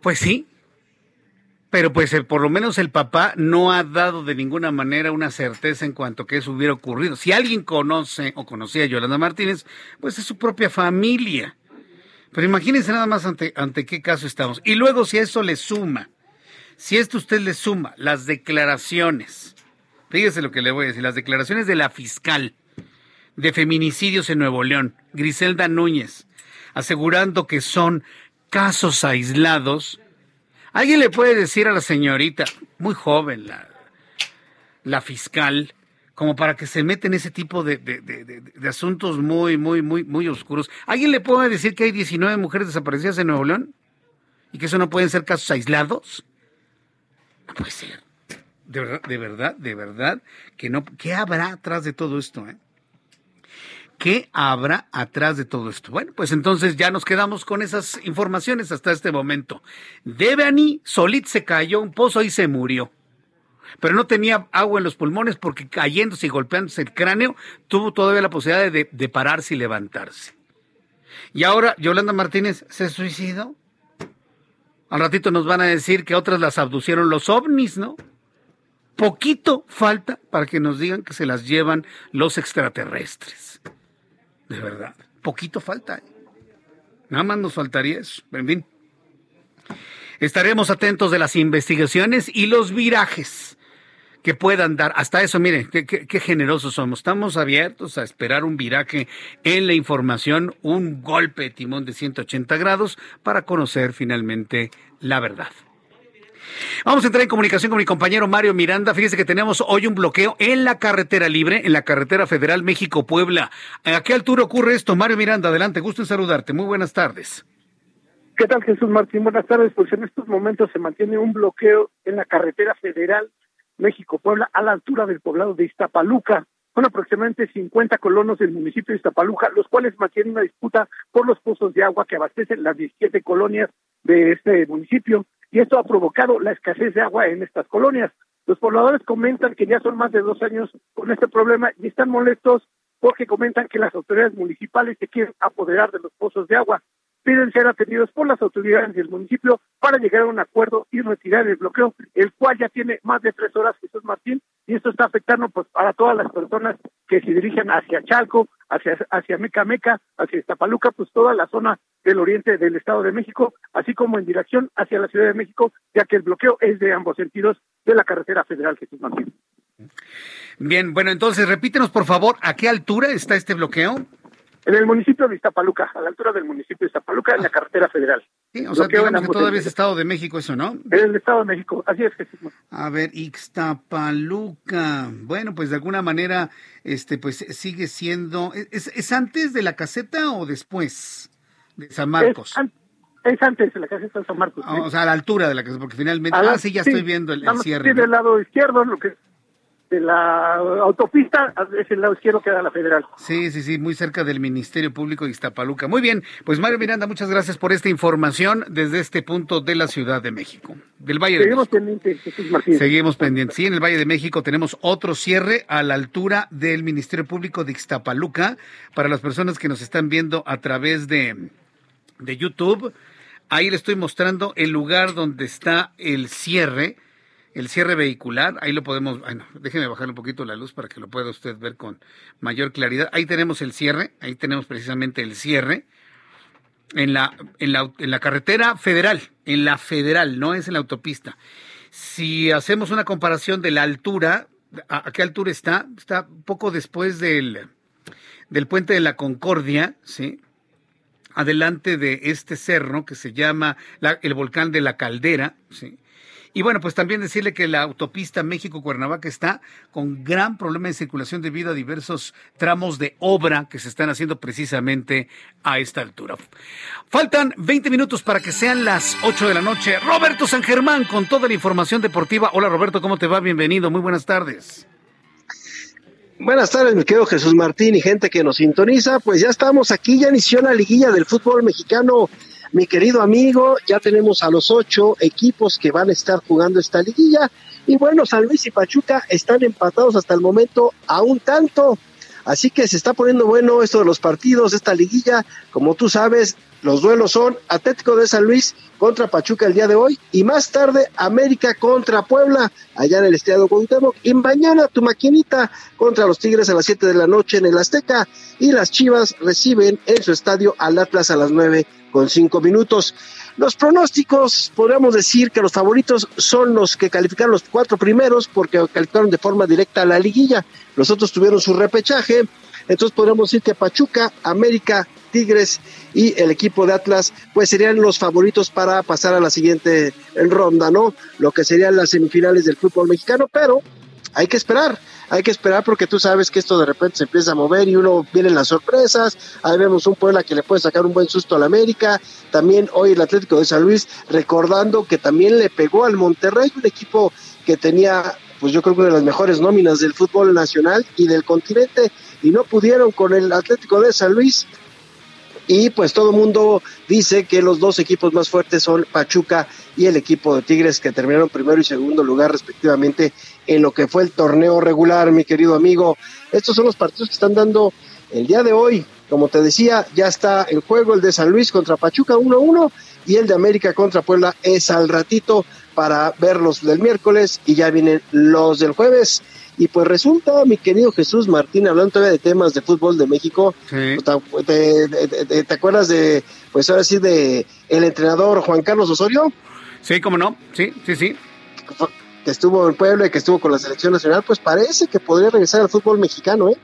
Pues sí, pero pues eh, por lo menos el papá no ha dado de ninguna manera una certeza en cuanto a que eso hubiera ocurrido. Si alguien conoce o conocía a Yolanda Martínez, pues es su propia familia. Pero imagínense nada más ante, ante qué caso estamos. Y luego si a eso le suma, si esto usted le suma las declaraciones, fíjese lo que le voy a decir, las declaraciones de la fiscal de feminicidios en Nuevo León, Griselda Núñez, asegurando que son casos aislados, ¿Alguien le puede decir a la señorita, muy joven, la, la fiscal, como para que se meta en ese tipo de, de, asuntos muy, muy, muy, muy oscuros? ¿Alguien le puede decir que hay 19 mujeres desaparecidas en Nuevo León? ¿Y que eso no pueden ser casos aislados? No puede ser. De verdad, de verdad, de verdad, que no. ¿Qué habrá atrás de todo esto? Eh? ¿Qué habrá atrás de todo esto? Bueno, pues entonces ya nos quedamos con esas informaciones hasta este momento. Devani Solit se cayó un pozo y se murió. Pero no tenía agua en los pulmones porque cayéndose y golpeándose el cráneo, tuvo todavía la posibilidad de, de pararse y levantarse. Y ahora Yolanda Martínez se suicidó. Al ratito nos van a decir que otras las abducieron los ovnis, ¿no? Poquito falta para que nos digan que se las llevan los extraterrestres. De verdad. Poquito falta. ¿eh? Nada más nos faltaría eso. En fin. Estaremos atentos de las investigaciones y los virajes que puedan dar. Hasta eso, miren, qué, generosos somos. Estamos abiertos a esperar un viraje en la información, un golpe de timón de 180 grados para conocer finalmente la verdad. Vamos a entrar en comunicación con mi compañero Mario Miranda. Fíjese que tenemos hoy un bloqueo en la carretera libre, en la carretera federal México-Puebla. ¿A qué altura ocurre esto? Mario Miranda, adelante, gusto en saludarte. Muy buenas tardes. ¿Qué tal, Jesús Martín? Buenas tardes. Pues en estos momentos se mantiene un bloqueo en la carretera federal México-Puebla a la altura del poblado de Iztapaluca. Son aproximadamente 50 colonos del municipio de Iztapaluca, los cuales mantienen una disputa por los pozos de agua que abastecen las 17 colonias de este municipio y esto ha provocado la escasez de agua en estas colonias. Los pobladores comentan que ya son más de dos años con este problema y están molestos porque comentan que las autoridades municipales se quieren apoderar de los pozos de agua piden ser atendidos por las autoridades del municipio para llegar a un acuerdo y retirar el bloqueo, el cual ya tiene más de tres horas, Jesús Martín, y esto está afectando pues para todas las personas que se dirigen hacia Chalco, hacia, hacia Meca Meca, hacia Iztapaluca, pues toda la zona del oriente del Estado de México, así como en dirección hacia la Ciudad de México, ya que el bloqueo es de ambos sentidos de la carretera federal, Jesús Martín. Bien, bueno, entonces repítenos por favor, ¿a qué altura está este bloqueo? En el municipio de Iztapaluca, a la altura del municipio de Iztapaluca, en la carretera federal. Sí, o sea, digamos que todavía es Estado de México eso, ¿no? En el Estado de México, así es, Jesús. A ver, Ixtapaluca. Bueno, pues de alguna manera, este, pues sigue siendo, ¿es, es antes de la caseta o después de San Marcos. Es, antes de la caseta de San Marcos. Ah, o sea, a la altura de la caseta, porque finalmente... ah, sí, ya estoy viendo el, el cierre. del lado izquierdo, lo que de la autopista es el lado izquierdo que da la federal. Sí, sí, sí, muy cerca del Ministerio Público de Iztapaluca. Muy bien, pues Mario Miranda, muchas gracias por esta información desde este punto de la Ciudad de México, del Valle Seguimos de México. pendientes, Jesús. Seguimos pendientes. Sí, en el Valle de México tenemos otro cierre a la altura del Ministerio Público de Iztapaluca para las personas que nos están viendo a través de, de YouTube. Ahí le estoy mostrando el lugar donde está el cierre el cierre vehicular, ahí lo podemos, bueno, déjeme bajar un poquito la luz para que lo pueda usted ver con mayor claridad. Ahí tenemos el cierre, ahí tenemos precisamente el cierre en la, en la, en la carretera federal, en la federal, no es en la autopista. Si hacemos una comparación de la altura, ¿a, qué altura está? Está poco después del, del puente de la Concordia, ¿sí? Adelante de este cerro que se llama el volcán de la Caldera, ¿sí? Y bueno, pues también decirle que la autopista México-Cuernavaca está con gran problema de circulación debido a diversos tramos de obra que se están haciendo precisamente a esta altura. Faltan 20 minutos para que sean las 8 de la noche. Roberto San Germán con toda la información deportiva. Hola Roberto, ¿cómo te va? Bienvenido, muy buenas tardes. Buenas tardes, mi querido Jesús Martín y gente que nos sintoniza. Pues ya estamos aquí, ya inició la liguilla del fútbol mexicano mi querido amigo, ya tenemos a los ocho equipos que van a estar jugando esta liguilla. Y bueno, San Luis y Pachuca están empatados hasta el momento a un tanto. Así que se está poniendo bueno esto de los partidos, esta liguilla. Como tú sabes, los duelos son Atlético de San Luis contra Pachuca el día de hoy y más tarde América contra Puebla allá en el Estadio Cuauhtémoc y mañana tu maquinita contra los Tigres a las 7 de la noche en el Azteca y las Chivas reciben en su estadio al Atlas a las 9 con cinco minutos. Los pronósticos, podríamos decir que los favoritos son los que calificaron los cuatro primeros porque calificaron de forma directa a la liguilla. Los otros tuvieron su repechaje. Entonces podríamos decir que Pachuca, América, Tigres y el equipo de Atlas, pues serían los favoritos para pasar a la siguiente ronda, ¿no? Lo que serían las semifinales del fútbol mexicano, pero hay que esperar hay que esperar porque tú sabes que esto de repente se empieza a mover y uno vienen las sorpresas. Ahí vemos un Puebla que le puede sacar un buen susto al América. También hoy el Atlético de San Luis recordando que también le pegó al Monterrey, un equipo que tenía, pues yo creo que una de las mejores nóminas del fútbol nacional y del continente y no pudieron con el Atlético de San Luis y pues todo el mundo dice que los dos equipos más fuertes son Pachuca y el equipo de Tigres que terminaron primero y segundo lugar respectivamente en lo que fue el torneo regular, mi querido amigo. Estos son los partidos que están dando el día de hoy. Como te decía, ya está el juego, el de San Luis contra Pachuca 1-1 y el de América contra Puebla es al ratito para verlos del miércoles y ya vienen los del jueves. Y pues resulta, mi querido Jesús Martín, hablando todavía de temas de fútbol de México, pues, ¿te, acuerdas de, pues ahora sí, de el entrenador Juan Carlos Osorio? Sí, cómo no, sí, sí, sí. Que estuvo en Puebla y que estuvo con la selección nacional, pues parece que podría regresar al fútbol mexicano, ¿eh?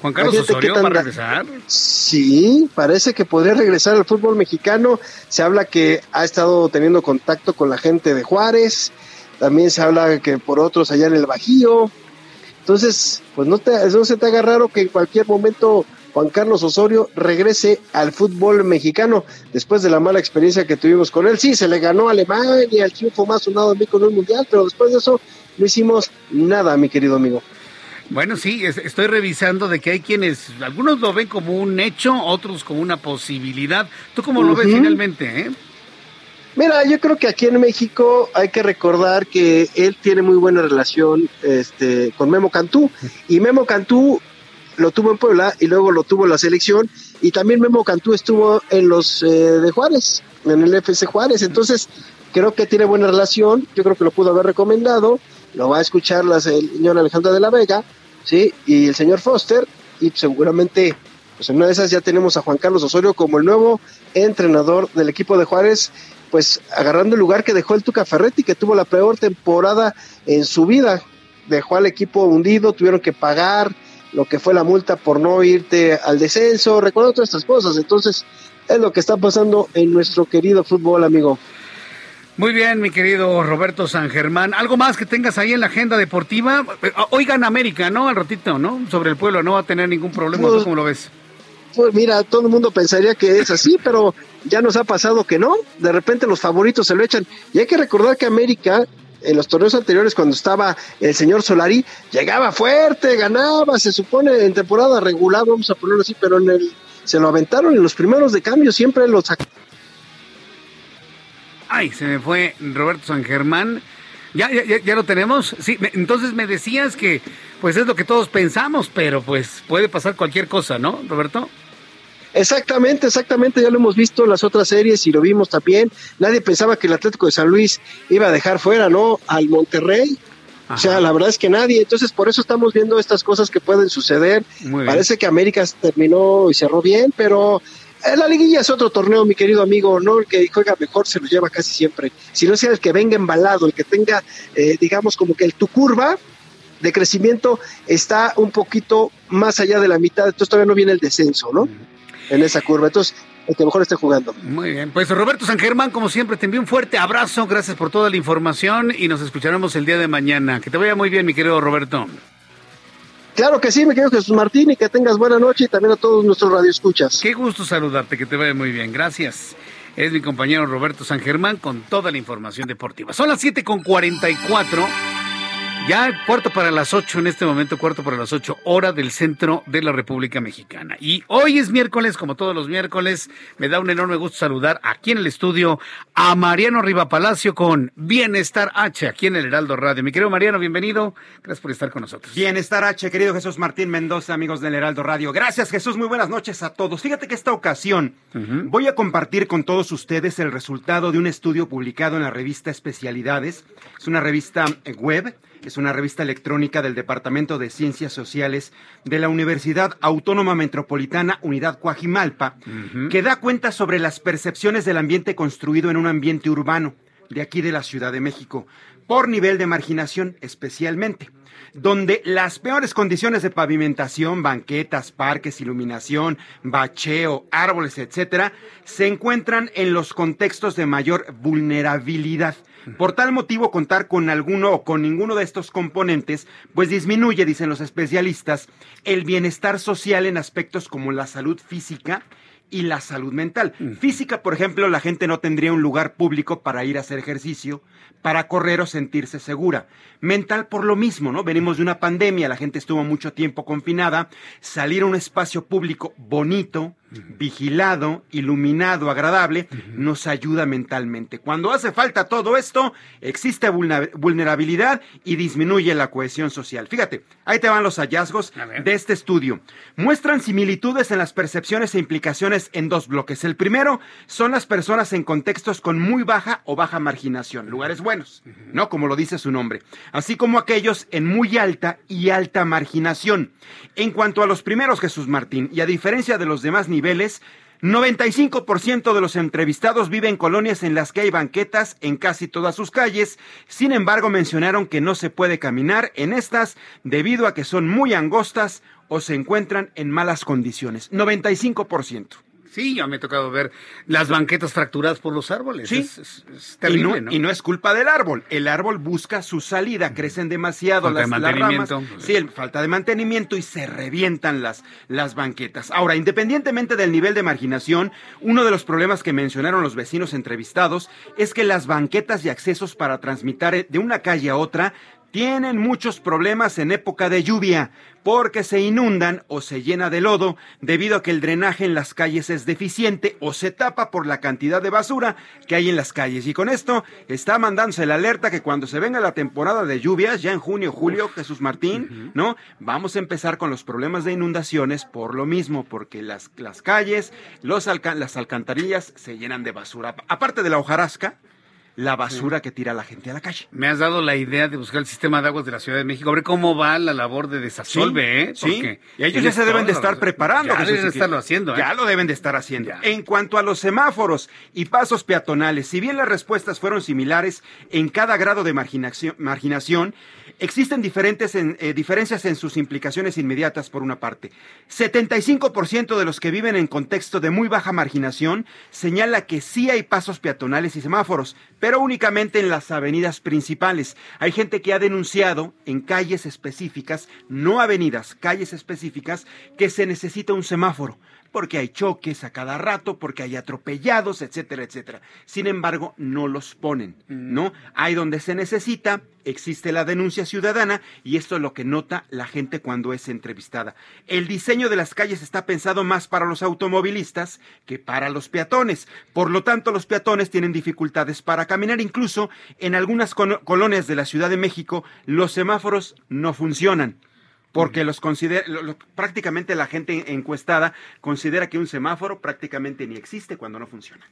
Juan Carlos Osorio va a regresar. Sí, parece que podría regresar al fútbol mexicano. Se habla que ha estado teniendo contacto con la gente de Juárez. También se habla que por otros allá en el Bajío. Entonces, pues no, te, no se te haga raro que en cualquier momento Juan Carlos Osorio regrese al fútbol mexicano después de la mala experiencia que tuvimos con él. Sí, se le ganó a Alemania, el triunfo más sonado de con el mundial, pero después de eso no hicimos nada, mi querido amigo. Bueno, sí, estoy revisando de que hay quienes, algunos lo ven como un hecho, otros como una posibilidad. ¿Tú cómo lo ves finalmente? Eh? Mira, yo creo que aquí en México hay que recordar que él tiene muy buena relación este, con Memo Cantú y Memo Cantú lo tuvo en Puebla y luego lo tuvo en la selección. Y también Memo Cantú estuvo en los eh, de Juárez, en el FC Juárez, entonces creo que tiene buena relación, yo creo que lo pudo haber recomendado, lo va a escuchar la señora Alejandra de la Vega, sí, y el señor Foster. Y seguramente pues en una de esas ya tenemos a Juan Carlos Osorio como el nuevo entrenador del equipo de Juárez pues agarrando el lugar que dejó el Tuca Ferretti, que tuvo la peor temporada en su vida. Dejó al equipo hundido, tuvieron que pagar lo que fue la multa por no irte al descenso, recuerdo todas estas cosas. Entonces, es lo que está pasando en nuestro querido fútbol, amigo. Muy bien, mi querido Roberto San Germán. ¿Algo más que tengas ahí en la agenda deportiva? Oigan América, ¿no? Al ratito, ¿no? Sobre el pueblo, no va a tener ningún problema. Pues, ¿Cómo lo ves? Pues mira, todo el mundo pensaría que es así, pero ya nos ha pasado que no, de repente los favoritos se lo echan. Y hay que recordar que América en los torneos anteriores cuando estaba el señor Solari, llegaba fuerte, ganaba, se supone en temporada regular, vamos a ponerlo así, pero en el se lo aventaron en los primeros de cambio, siempre los Ay, se me fue Roberto San Germán. ¿Ya, ya, ya lo tenemos? Sí, entonces me decías que pues es lo que todos pensamos, pero pues puede pasar cualquier cosa, ¿no, Roberto? Exactamente, exactamente, ya lo hemos visto en las otras series y lo vimos también. Nadie pensaba que el Atlético de San Luis iba a dejar fuera, ¿no? Al Monterrey. O sea, la verdad es que nadie. Entonces, por eso estamos viendo estas cosas que pueden suceder. Parece que América terminó y cerró bien, pero eh, la liguilla es otro torneo, mi querido amigo, no el que juega mejor se lo lleva casi siempre, sino sea el que venga embalado, el que tenga, eh, digamos, como que el, tu curva de crecimiento está un poquito más allá de la mitad, entonces todavía no viene el descenso, ¿no? En esa curva. Entonces, el que mejor esté jugando. Muy bien, pues Roberto San Germán, como siempre, te envío un fuerte abrazo, gracias por toda la información y nos escucharemos el día de mañana. Que te vaya muy bien, mi querido Roberto. Claro que sí, mi querido Jesús Martín, y que tengas buena noche y también a todos nuestros radioescuchas. Qué gusto saludarte, que te vaya muy bien, gracias. Es mi compañero Roberto San Germán con toda la información deportiva. Son las 7 con 44. Ya cuarto para las ocho en este momento, cuarto para las ocho, hora del centro de la República Mexicana. Y hoy es miércoles, como todos los miércoles, me da un enorme gusto saludar aquí en el estudio a Mariano Riva Palacio con Bienestar H, aquí en el Heraldo Radio. Mi querido Mariano, bienvenido. Gracias por estar con nosotros. Bienestar H, querido Jesús Martín Mendoza, amigos del Heraldo Radio. Gracias, Jesús. Muy buenas noches a todos. Fíjate que esta ocasión voy a compartir con todos ustedes el resultado de un estudio publicado en la revista Especialidades. Es una revista web es una revista electrónica del Departamento de Ciencias Sociales de la Universidad Autónoma Metropolitana Unidad Coajimalpa, que da cuenta sobre las percepciones del ambiente construido en un ambiente urbano de aquí de la Ciudad de México, por nivel de marginación especialmente donde las peores condiciones de pavimentación, banquetas, parques, iluminación, bacheo, árboles, etcétera, se encuentran en los contextos de mayor vulnerabilidad. Por tal motivo, contar con alguno o con ninguno de estos componentes, pues disminuye, dicen los especialistas, el bienestar social en aspectos como la salud física, y la salud mental. Física, por ejemplo, la gente no tendría un lugar público para ir a hacer ejercicio, para correr o sentirse segura. Mental por lo mismo, ¿no? Venimos de una pandemia, la gente estuvo mucho tiempo confinada, salir a un espacio público bonito, vigilado, iluminado, agradable, nos ayuda mentalmente. Cuando hace falta todo esto, existe vulnerabilidad y disminuye la cohesión social. Fíjate, ahí te van los hallazgos de este estudio. Muestran similitudes en las percepciones e implicaciones en dos bloques. El primero son las personas en contextos con muy baja o baja marginación, lugares buenos, ¿no? Como lo dice su nombre. Así como aquellos en muy alta y alta marginación. En cuanto a los primeros, Jesús Martín, y a diferencia de los demás niveles, 95% de los entrevistados viven en colonias en las que hay banquetas en casi todas sus calles. Sin embargo, mencionaron que no se puede caminar en estas debido a que son muy angostas o se encuentran en malas condiciones. 95%. Sí, ya me ha tocado ver las banquetas fracturadas por los árboles. Sí. Es, terrible, y, no, y no es culpa del árbol. El árbol busca su salida, crecen demasiado las, las, ramas. Sí, falta de mantenimiento y se revientan las, las banquetas. Ahora, independientemente del nivel de marginación, uno de los problemas que mencionaron los vecinos entrevistados es que las banquetas y accesos para transmitir de una calle a otra tienen muchos problemas en época de lluvia porque se inundan o se llena de lodo debido a que el drenaje en las calles es deficiente o se tapa por la cantidad de basura que hay en las calles. Y con esto está mandándose la alerta que cuando se venga la temporada de lluvias, ya en junio, julio, Jesús Martín, ¿no? Vamos a empezar con los problemas de inundaciones por lo mismo, porque las, las calles, los las alcantarillas se llenan de basura. Aparte de la hojarasca, la basura que tira la gente a la calle. Me has dado la idea de buscar el sistema de aguas de la Ciudad de México, a ver cómo va la labor de desasolve, ¿eh? sí. y ellos ya se deben de estar preparando. Ya deben de estarlo haciendo. ¿eh? Ya lo deben de estar haciendo. En cuanto a los semáforos y pasos peatonales, si bien las respuestas fueron similares en cada grado de marginación, marginación Existen diferentes eh, diferencias en sus implicaciones inmediatas, por una parte. 75% de los que viven en contexto de muy baja marginación señala que sí hay pasos peatonales y semáforos, pero únicamente en las avenidas principales. Hay gente que ha denunciado en calles específicas, no avenidas, calles específicas, que se necesita un semáforo porque hay choques a cada rato, porque hay atropellados, etcétera, etcétera. Sin embargo, no los ponen, ¿no? Hay donde se necesita, existe la denuncia ciudadana y esto es lo que nota la gente cuando es entrevistada. El diseño de las calles está pensado más para los automovilistas que para los peatones. Por lo tanto, los peatones tienen dificultades para caminar. Incluso en algunas colonias de la Ciudad de México, los semáforos no funcionan porque los considera, prácticamente la gente encuestada considera que un semáforo prácticamente ni existe cuando no funciona.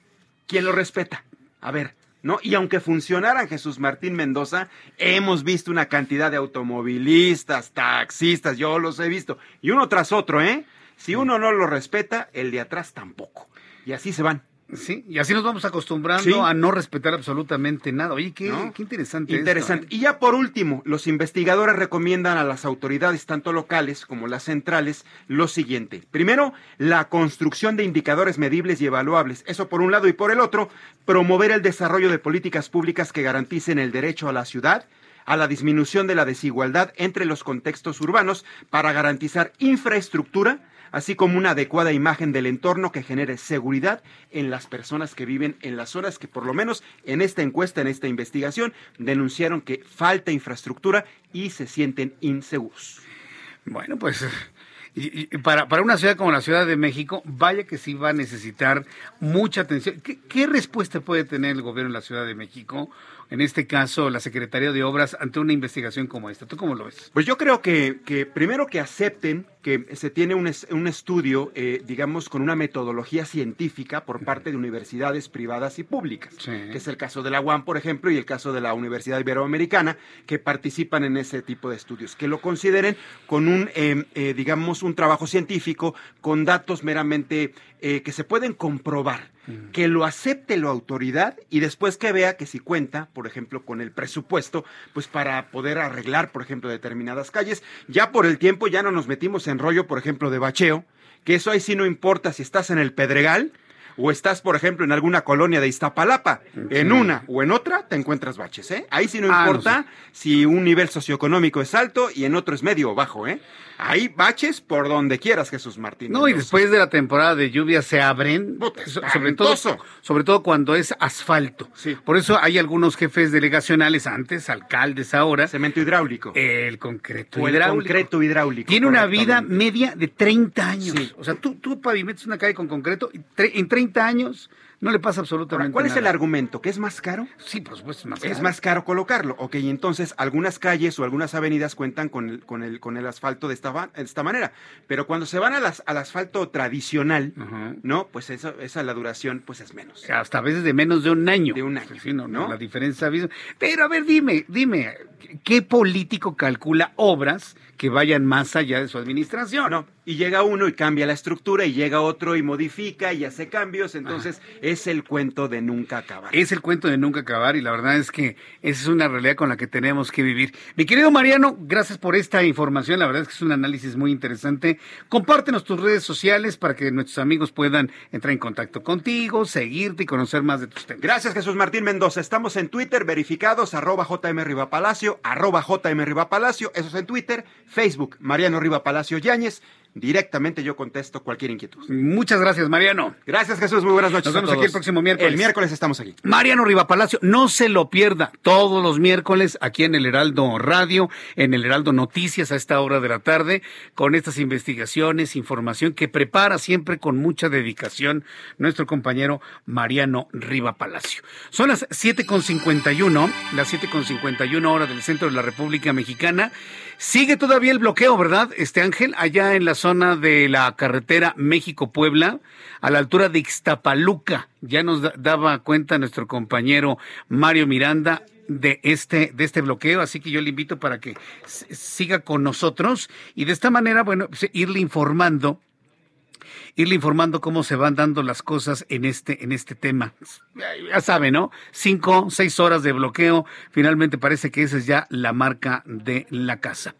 ¿Quién lo respeta? A ver, ¿no? Y aunque funcionaran Jesús Martín Mendoza, hemos visto una cantidad de automovilistas, taxistas, yo los he visto, y uno tras otro, ¿eh? Si uno no lo respeta, el de atrás tampoco. Y así se van. Sí, y así nos vamos acostumbrando a no respetar absolutamente nada. Oye, qué, qué interesante. Interesante. ¿eh? Y ya por último, los investigadores recomiendan a las autoridades, tanto locales como las centrales, lo siguiente. Primero, la construcción de indicadores medibles y evaluables. Eso por un lado. Y por el otro, promover el desarrollo de políticas públicas que garanticen el derecho a la ciudad a la disminución de la desigualdad entre los contextos urbanos para garantizar infraestructura así como una adecuada imagen del entorno que genere seguridad en las personas que viven en las zonas que por lo menos en esta encuesta, en esta investigación, denunciaron que falta infraestructura y se sienten inseguros. Bueno, pues y, para, para, una ciudad como la Ciudad de México, vaya que sí va a necesitar mucha atención. ¿Qué, ¿Qué, respuesta puede tener el gobierno de la Ciudad de México en este caso la Secretaría de Obras, ante una investigación como esta? ¿Tú cómo lo ves? Pues yo creo que, que primero que acepten que se tiene un, un estudio, eh, digamos, con una metodología científica por parte de universidades privadas y públicas, que es el caso de la UAM, por ejemplo, y el caso de la Universidad Iberoamericana, que participan en ese tipo de estudios, que lo consideren con un, eh, eh, digamos, un trabajo científico, con datos meramente que se pueden comprobar que lo acepte la autoridad y después que vea que si cuenta, por ejemplo, con el presupuesto, pues para poder arreglar, por ejemplo, determinadas calles. Ya por el tiempo ya no nos metimos en rollo, por ejemplo, de bacheo, que eso ahí sí no importa si estás en el Pedregal o estás, por ejemplo, en alguna colonia de Iztapalapa, en una o en otra te encuentras baches, ¿eh? Ahí sí no ah, importa si un nivel socioeconómico es alto y en otro es medio o bajo, ¿eh? Hay baches por donde quieras, Jesús Martín. No, y después de la temporada de lluvia se abren, sobre todo, sobre todo cuando es asfalto. Sí. Por eso hay algunos jefes delegacionales antes, alcaldes ahora. Cemento hidráulico. El concreto o hidráulico. concreto hidráulico. Tiene una vida media de 30 años. O sea, tú, tú pavimentas una calle con concreto y en 30 años no le pasa absolutamente nada. ¿Cuál es el argumento? ¿Que es más caro? Sí, por supuesto, es más caro. Es más caro colocarlo. Ok, entonces algunas calles o algunas avenidas cuentan con el, con el, con el asfalto de esta, esta manera. Pero cuando se van a las, al asfalto tradicional, ¿no? Pues eso, esa la duración pues es menos. Hasta a veces de menos de un año. De un año. Sí, no, no, La diferencia. Pero a ver, dime, dime, ¿qué político calcula obras que vayan más allá de su administración. No, y llega uno y cambia la estructura y llega otro y modifica y hace cambios, entonces es el cuento de nunca acabar. Es el cuento de nunca acabar y la verdad es que esa es una realidad con la que tenemos que vivir. Mi querido Mariano, gracias por esta información, la verdad es que es un análisis muy interesante. Compártenos tus redes sociales para que nuestros amigos puedan entrar en contacto contigo, seguirte y conocer más de tus temas. Gracias Jesús Martín Mendoza, estamos en Twitter verificados, arroba JM Rivapalacio, arroba JM Rivapalacio, eso es en Twitter, Facebook, Mariano Riva Palacio Yáñez. Directamente yo contesto cualquier inquietud. Muchas gracias, Mariano. Gracias, Jesús. Muy buenas noches. Nos vemos aquí el próximo miércoles. El miércoles estamos aquí. Mariano Riva Palacio, no se lo pierda todos los miércoles aquí en el Heraldo Radio, en el Heraldo Noticias a esta hora de la tarde, con estas investigaciones, información que prepara siempre con mucha dedicación nuestro compañero Mariano Riva Palacio. Son las 7.51, las 7.51 horas del centro de la República Mexicana. Sigue todavía el bloqueo, ¿verdad, este Ángel? Allá en la zona de la carretera México-Puebla, a la altura de Ixtapaluca. Ya nos daba cuenta nuestro compañero Mario Miranda de este, de este bloqueo, así que yo le invito para que siga con nosotros y de esta manera, bueno, pues, irle informando irle informando cómo se van dando las cosas en este, en este tema. Ya sabe, ¿no? Cinco, seis horas de bloqueo. Finalmente parece que esa es ya la marca de la casa.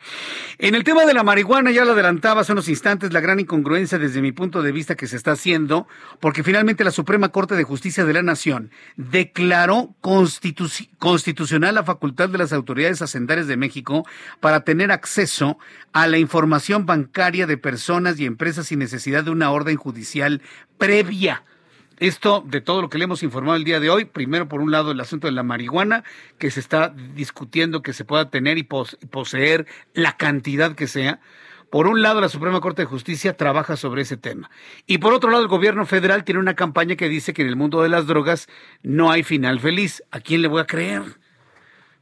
En el tema de la marihuana, ya lo adelantaba hace unos instantes, la gran incongruencia desde mi punto de vista que se está haciendo, porque finalmente la Suprema Corte de Justicia de la Nación declaró constitucional la facultad de las autoridades hacendarias de México para tener acceso a la información bancaria de personas y empresas sin necesidad de una orden judicial previa. Esto de todo lo que le hemos informado el día de hoy, primero por un lado el asunto de la marihuana, que se está discutiendo que se pueda tener y poseer la cantidad que sea. Por un lado, la Suprema Corte de Justicia trabaja sobre ese tema. Y por otro lado, el gobierno federal tiene una campaña que dice que en el mundo de las drogas no hay final feliz. ¿A quién le voy a creer?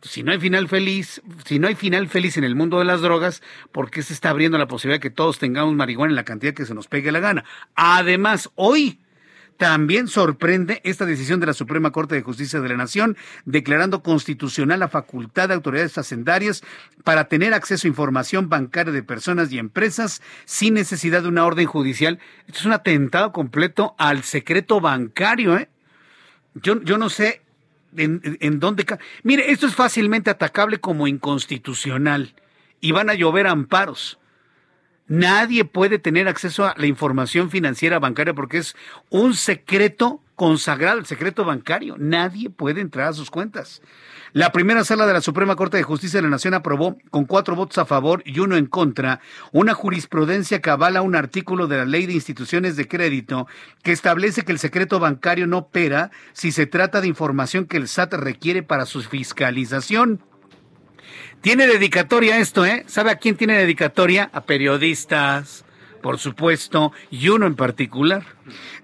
Si no hay final feliz, si no hay final feliz en el mundo de las drogas, ¿por qué se está abriendo la posibilidad de que todos tengamos marihuana en la cantidad que se nos pegue la gana? Además, hoy también sorprende esta decisión de la Suprema Corte de Justicia de la Nación, declarando constitucional la facultad de autoridades hacendarias para tener acceso a información bancaria de personas y empresas sin necesidad de una orden judicial. Esto es un atentado completo al secreto bancario. ¿eh? Yo, yo no sé en, en dónde... Mire, esto es fácilmente atacable como inconstitucional y van a llover amparos. Nadie puede tener acceso a la información financiera bancaria porque es un secreto consagrado, el secreto bancario. Nadie puede entrar a sus cuentas. La primera sala de la Suprema Corte de Justicia de la Nación aprobó, con cuatro votos a favor y uno en contra, una jurisprudencia que avala un artículo de la Ley de Instituciones de Crédito que establece que el secreto bancario no opera si se trata de información que el SAT requiere para su fiscalización. Tiene dedicatoria esto, ¿eh? ¿Sabe a quién tiene dedicatoria? A periodistas, por supuesto, y uno en particular.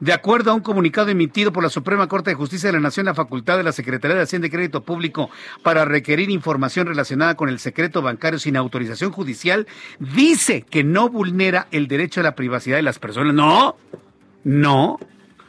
De acuerdo a un comunicado emitido por la Suprema Corte de Justicia de la Nación, la facultad de la Secretaría de Hacienda y Crédito Público para requerir información relacionada con el secreto bancario sin autorización judicial dice que no vulnera el derecho a la privacidad de las personas. No, no,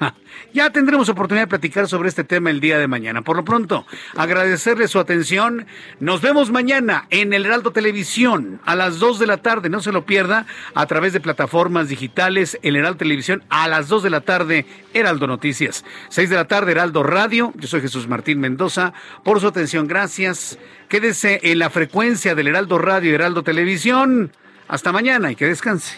ya tendremos oportunidad de platicar sobre este tema el día de mañana. Por lo pronto, agradecerle su atención. Nos vemos mañana en el Heraldo Televisión a las 2 de la tarde. No se lo pierda a través de plataformas digitales. El Heraldo Televisión a las 2 de la tarde, Heraldo Noticias. 6 de la tarde, Heraldo Radio. Yo soy Jesús Martín Mendoza. Por su atención, gracias. Quédese en la frecuencia del Heraldo Radio y Heraldo Televisión. Hasta mañana y que descanse.